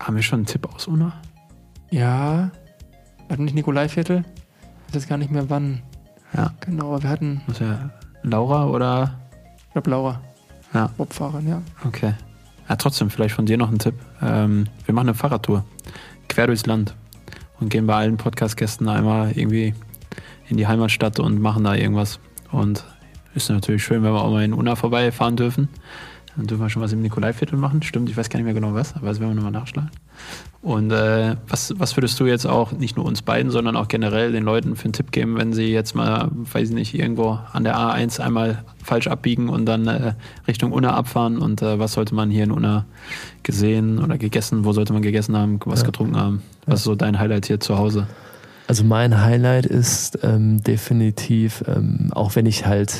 Haben wir schon einen Tipp aus Una? Ja. Hatten nicht Nikolaiviertel? Ich weiß gar nicht mehr wann. Ja. Genau, aber wir hatten. Was ja Laura oder? Ich glaube Laura. Ja. Bobfahrerin, ja. Okay. Ja, trotzdem, vielleicht von dir noch ein Tipp. Ähm, wir machen eine Fahrradtour. Quer durchs Land. Und gehen bei allen Podcast-Gästen einmal irgendwie in die Heimatstadt und machen da irgendwas. Und ist natürlich schön, wenn wir auch mal in Unna vorbeifahren dürfen. Dann dürfen wir schon was im Nikolaiviertel machen. Stimmt, ich weiß gar nicht mehr genau was, aber das werden wir nochmal nachschlagen. Und äh, was, was würdest du jetzt auch, nicht nur uns beiden, sondern auch generell den Leuten für einen Tipp geben, wenn sie jetzt mal, weiß ich nicht, irgendwo an der A1 einmal falsch abbiegen und dann äh, Richtung Unna abfahren? Und äh, was sollte man hier in Unna gesehen oder gegessen, wo sollte man gegessen haben, was ja. getrunken haben? Was ist so dein Highlight hier zu Hause? Also mein Highlight ist ähm, definitiv, ähm, auch wenn ich halt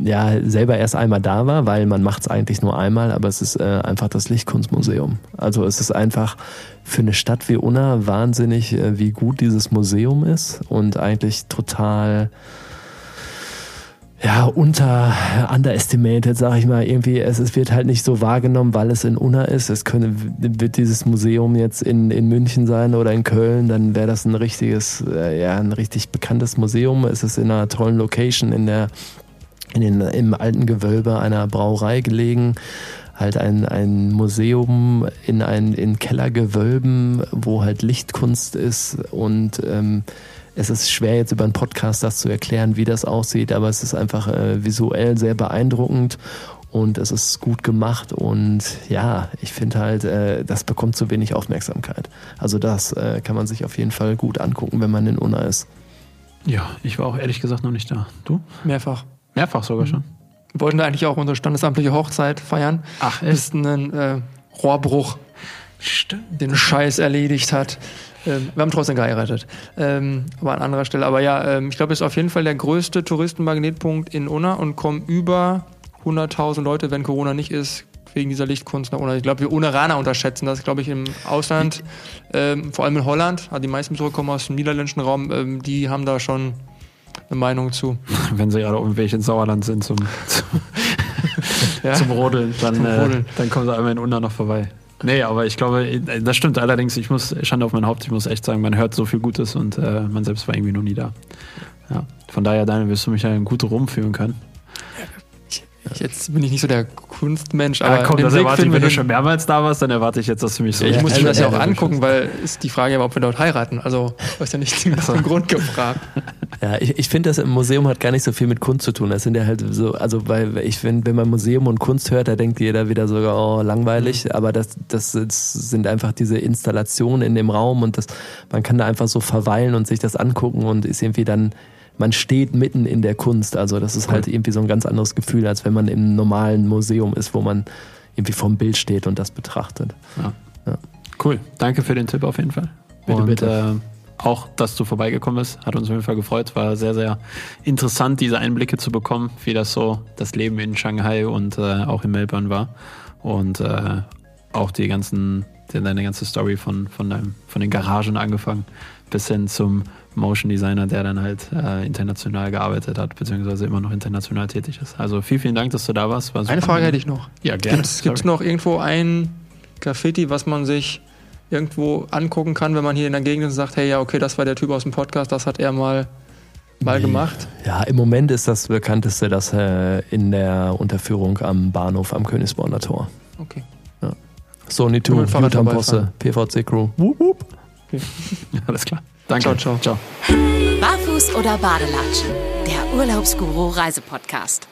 ja selber erst einmal da war, weil man macht es eigentlich nur einmal, aber es ist äh, einfach das Lichtkunstmuseum. Also es ist einfach für eine Stadt wie Unna wahnsinnig, äh, wie gut dieses Museum ist und eigentlich total ja, unter underestimated, sag ich mal, irgendwie, es, es wird halt nicht so wahrgenommen, weil es in Unna ist. Es könnte, wird dieses Museum jetzt in, in München sein oder in Köln, dann wäre das ein richtiges, äh, ja, ein richtig bekanntes Museum. Es ist in einer tollen Location in der, in den, im alten Gewölbe einer Brauerei gelegen. Halt ein, ein Museum in ein, in Kellergewölben, wo halt Lichtkunst ist und, ähm, es ist schwer jetzt über einen Podcast das zu erklären, wie das aussieht, aber es ist einfach äh, visuell sehr beeindruckend und es ist gut gemacht und ja, ich finde halt, äh, das bekommt zu wenig Aufmerksamkeit. Also das äh, kann man sich auf jeden Fall gut angucken, wenn man in Unna ist. Ja, ich war auch ehrlich gesagt noch nicht da. Du? Mehrfach. Mehrfach sogar mhm. schon. Wir wollten eigentlich auch unsere standesamtliche Hochzeit feiern. Ach, echt? Bis ein äh, Rohrbruch Stimmt. den Scheiß erledigt hat. Ähm, wir haben trotzdem geheiratet. Ähm, aber an anderer Stelle. Aber ja, ähm, ich glaube, es ist auf jeden Fall der größte Touristenmagnetpunkt in Unna und kommen über 100.000 Leute, wenn Corona nicht ist, wegen dieser Lichtkunst nach Unna. Ich glaube, wir Uneraner unterschätzen das, glaube ich, im Ausland, ähm, vor allem in Holland, die meisten Besucher kommen aus dem niederländischen Raum, ähm, die haben da schon eine Meinung zu. (laughs) Wenn sie gerade irgendwelche in Sauerland sind zum, zum, ja, (laughs) zum Rodeln, dann, zum Rodeln. Äh, dann kommen sie einmal in Unna noch vorbei. Nee, aber ich glaube, das stimmt allerdings. Ich muss, Schande auf mein Haupt, ich muss echt sagen, man hört so viel Gutes und äh, man selbst war irgendwie noch nie da. Ja. Von daher, Daniel, wirst du mich ja in gute rumführen können. Ich, jetzt bin ich nicht so der Kunstmensch, aber. Ja, komm, das erwarte ich, wenn du schon mehrmals da warst, dann erwarte ich jetzt, dass du mich so. Ja, ich muss mir das ja auch (laughs) angucken, weil ist die Frage, ob wir dort heiraten. Also, du hast ja nicht den Grund gefragt. Ja, ich, ich finde, das im Museum hat gar nicht so viel mit Kunst zu tun. Das sind ja halt so, also, weil ich finde, wenn man Museum und Kunst hört, da denkt jeder wieder sogar, oh, langweilig. Mhm. Aber das, das sind einfach diese Installationen in dem Raum und das, man kann da einfach so verweilen und sich das angucken und ist irgendwie dann man steht mitten in der Kunst. Also das ist halt irgendwie so ein ganz anderes Gefühl, als wenn man im normalen Museum ist, wo man irgendwie vorm Bild steht und das betrachtet. Ja. Ja. Cool, danke für den Tipp auf jeden Fall. Bitte, und, bitte. Äh, auch, dass du vorbeigekommen bist, hat uns auf jeden Fall gefreut. War sehr, sehr interessant, diese Einblicke zu bekommen, wie das so das Leben in Shanghai und äh, auch in Melbourne war. Und äh, auch die ganzen, deine ganze Story von, von, deinem, von den Garagen angefangen bis hin zum Motion Designer, der dann halt äh, international gearbeitet hat, beziehungsweise immer noch international tätig ist. Also vielen, vielen Dank, dass du da warst. War Eine Frage hätte ich noch. Ja, gerne. Gibt es noch irgendwo ein Graffiti, was man sich irgendwo angucken kann, wenn man hier in der Gegend ist und sagt, hey, ja, okay, das war der Typ aus dem Podcast, das hat er mal mal nee. gemacht? Ja, im Moment ist das bekannteste das äh, in der Unterführung am Bahnhof am Königsborner Tor. Okay. Ja. Sony 2, Utah Posse, PVC Crew. Wup, wup. Okay. Alles klar. Danke. Ciao, ciao. ciao. Barfuß oder Badelatschen? Der Urlaubsguru Reisepodcast.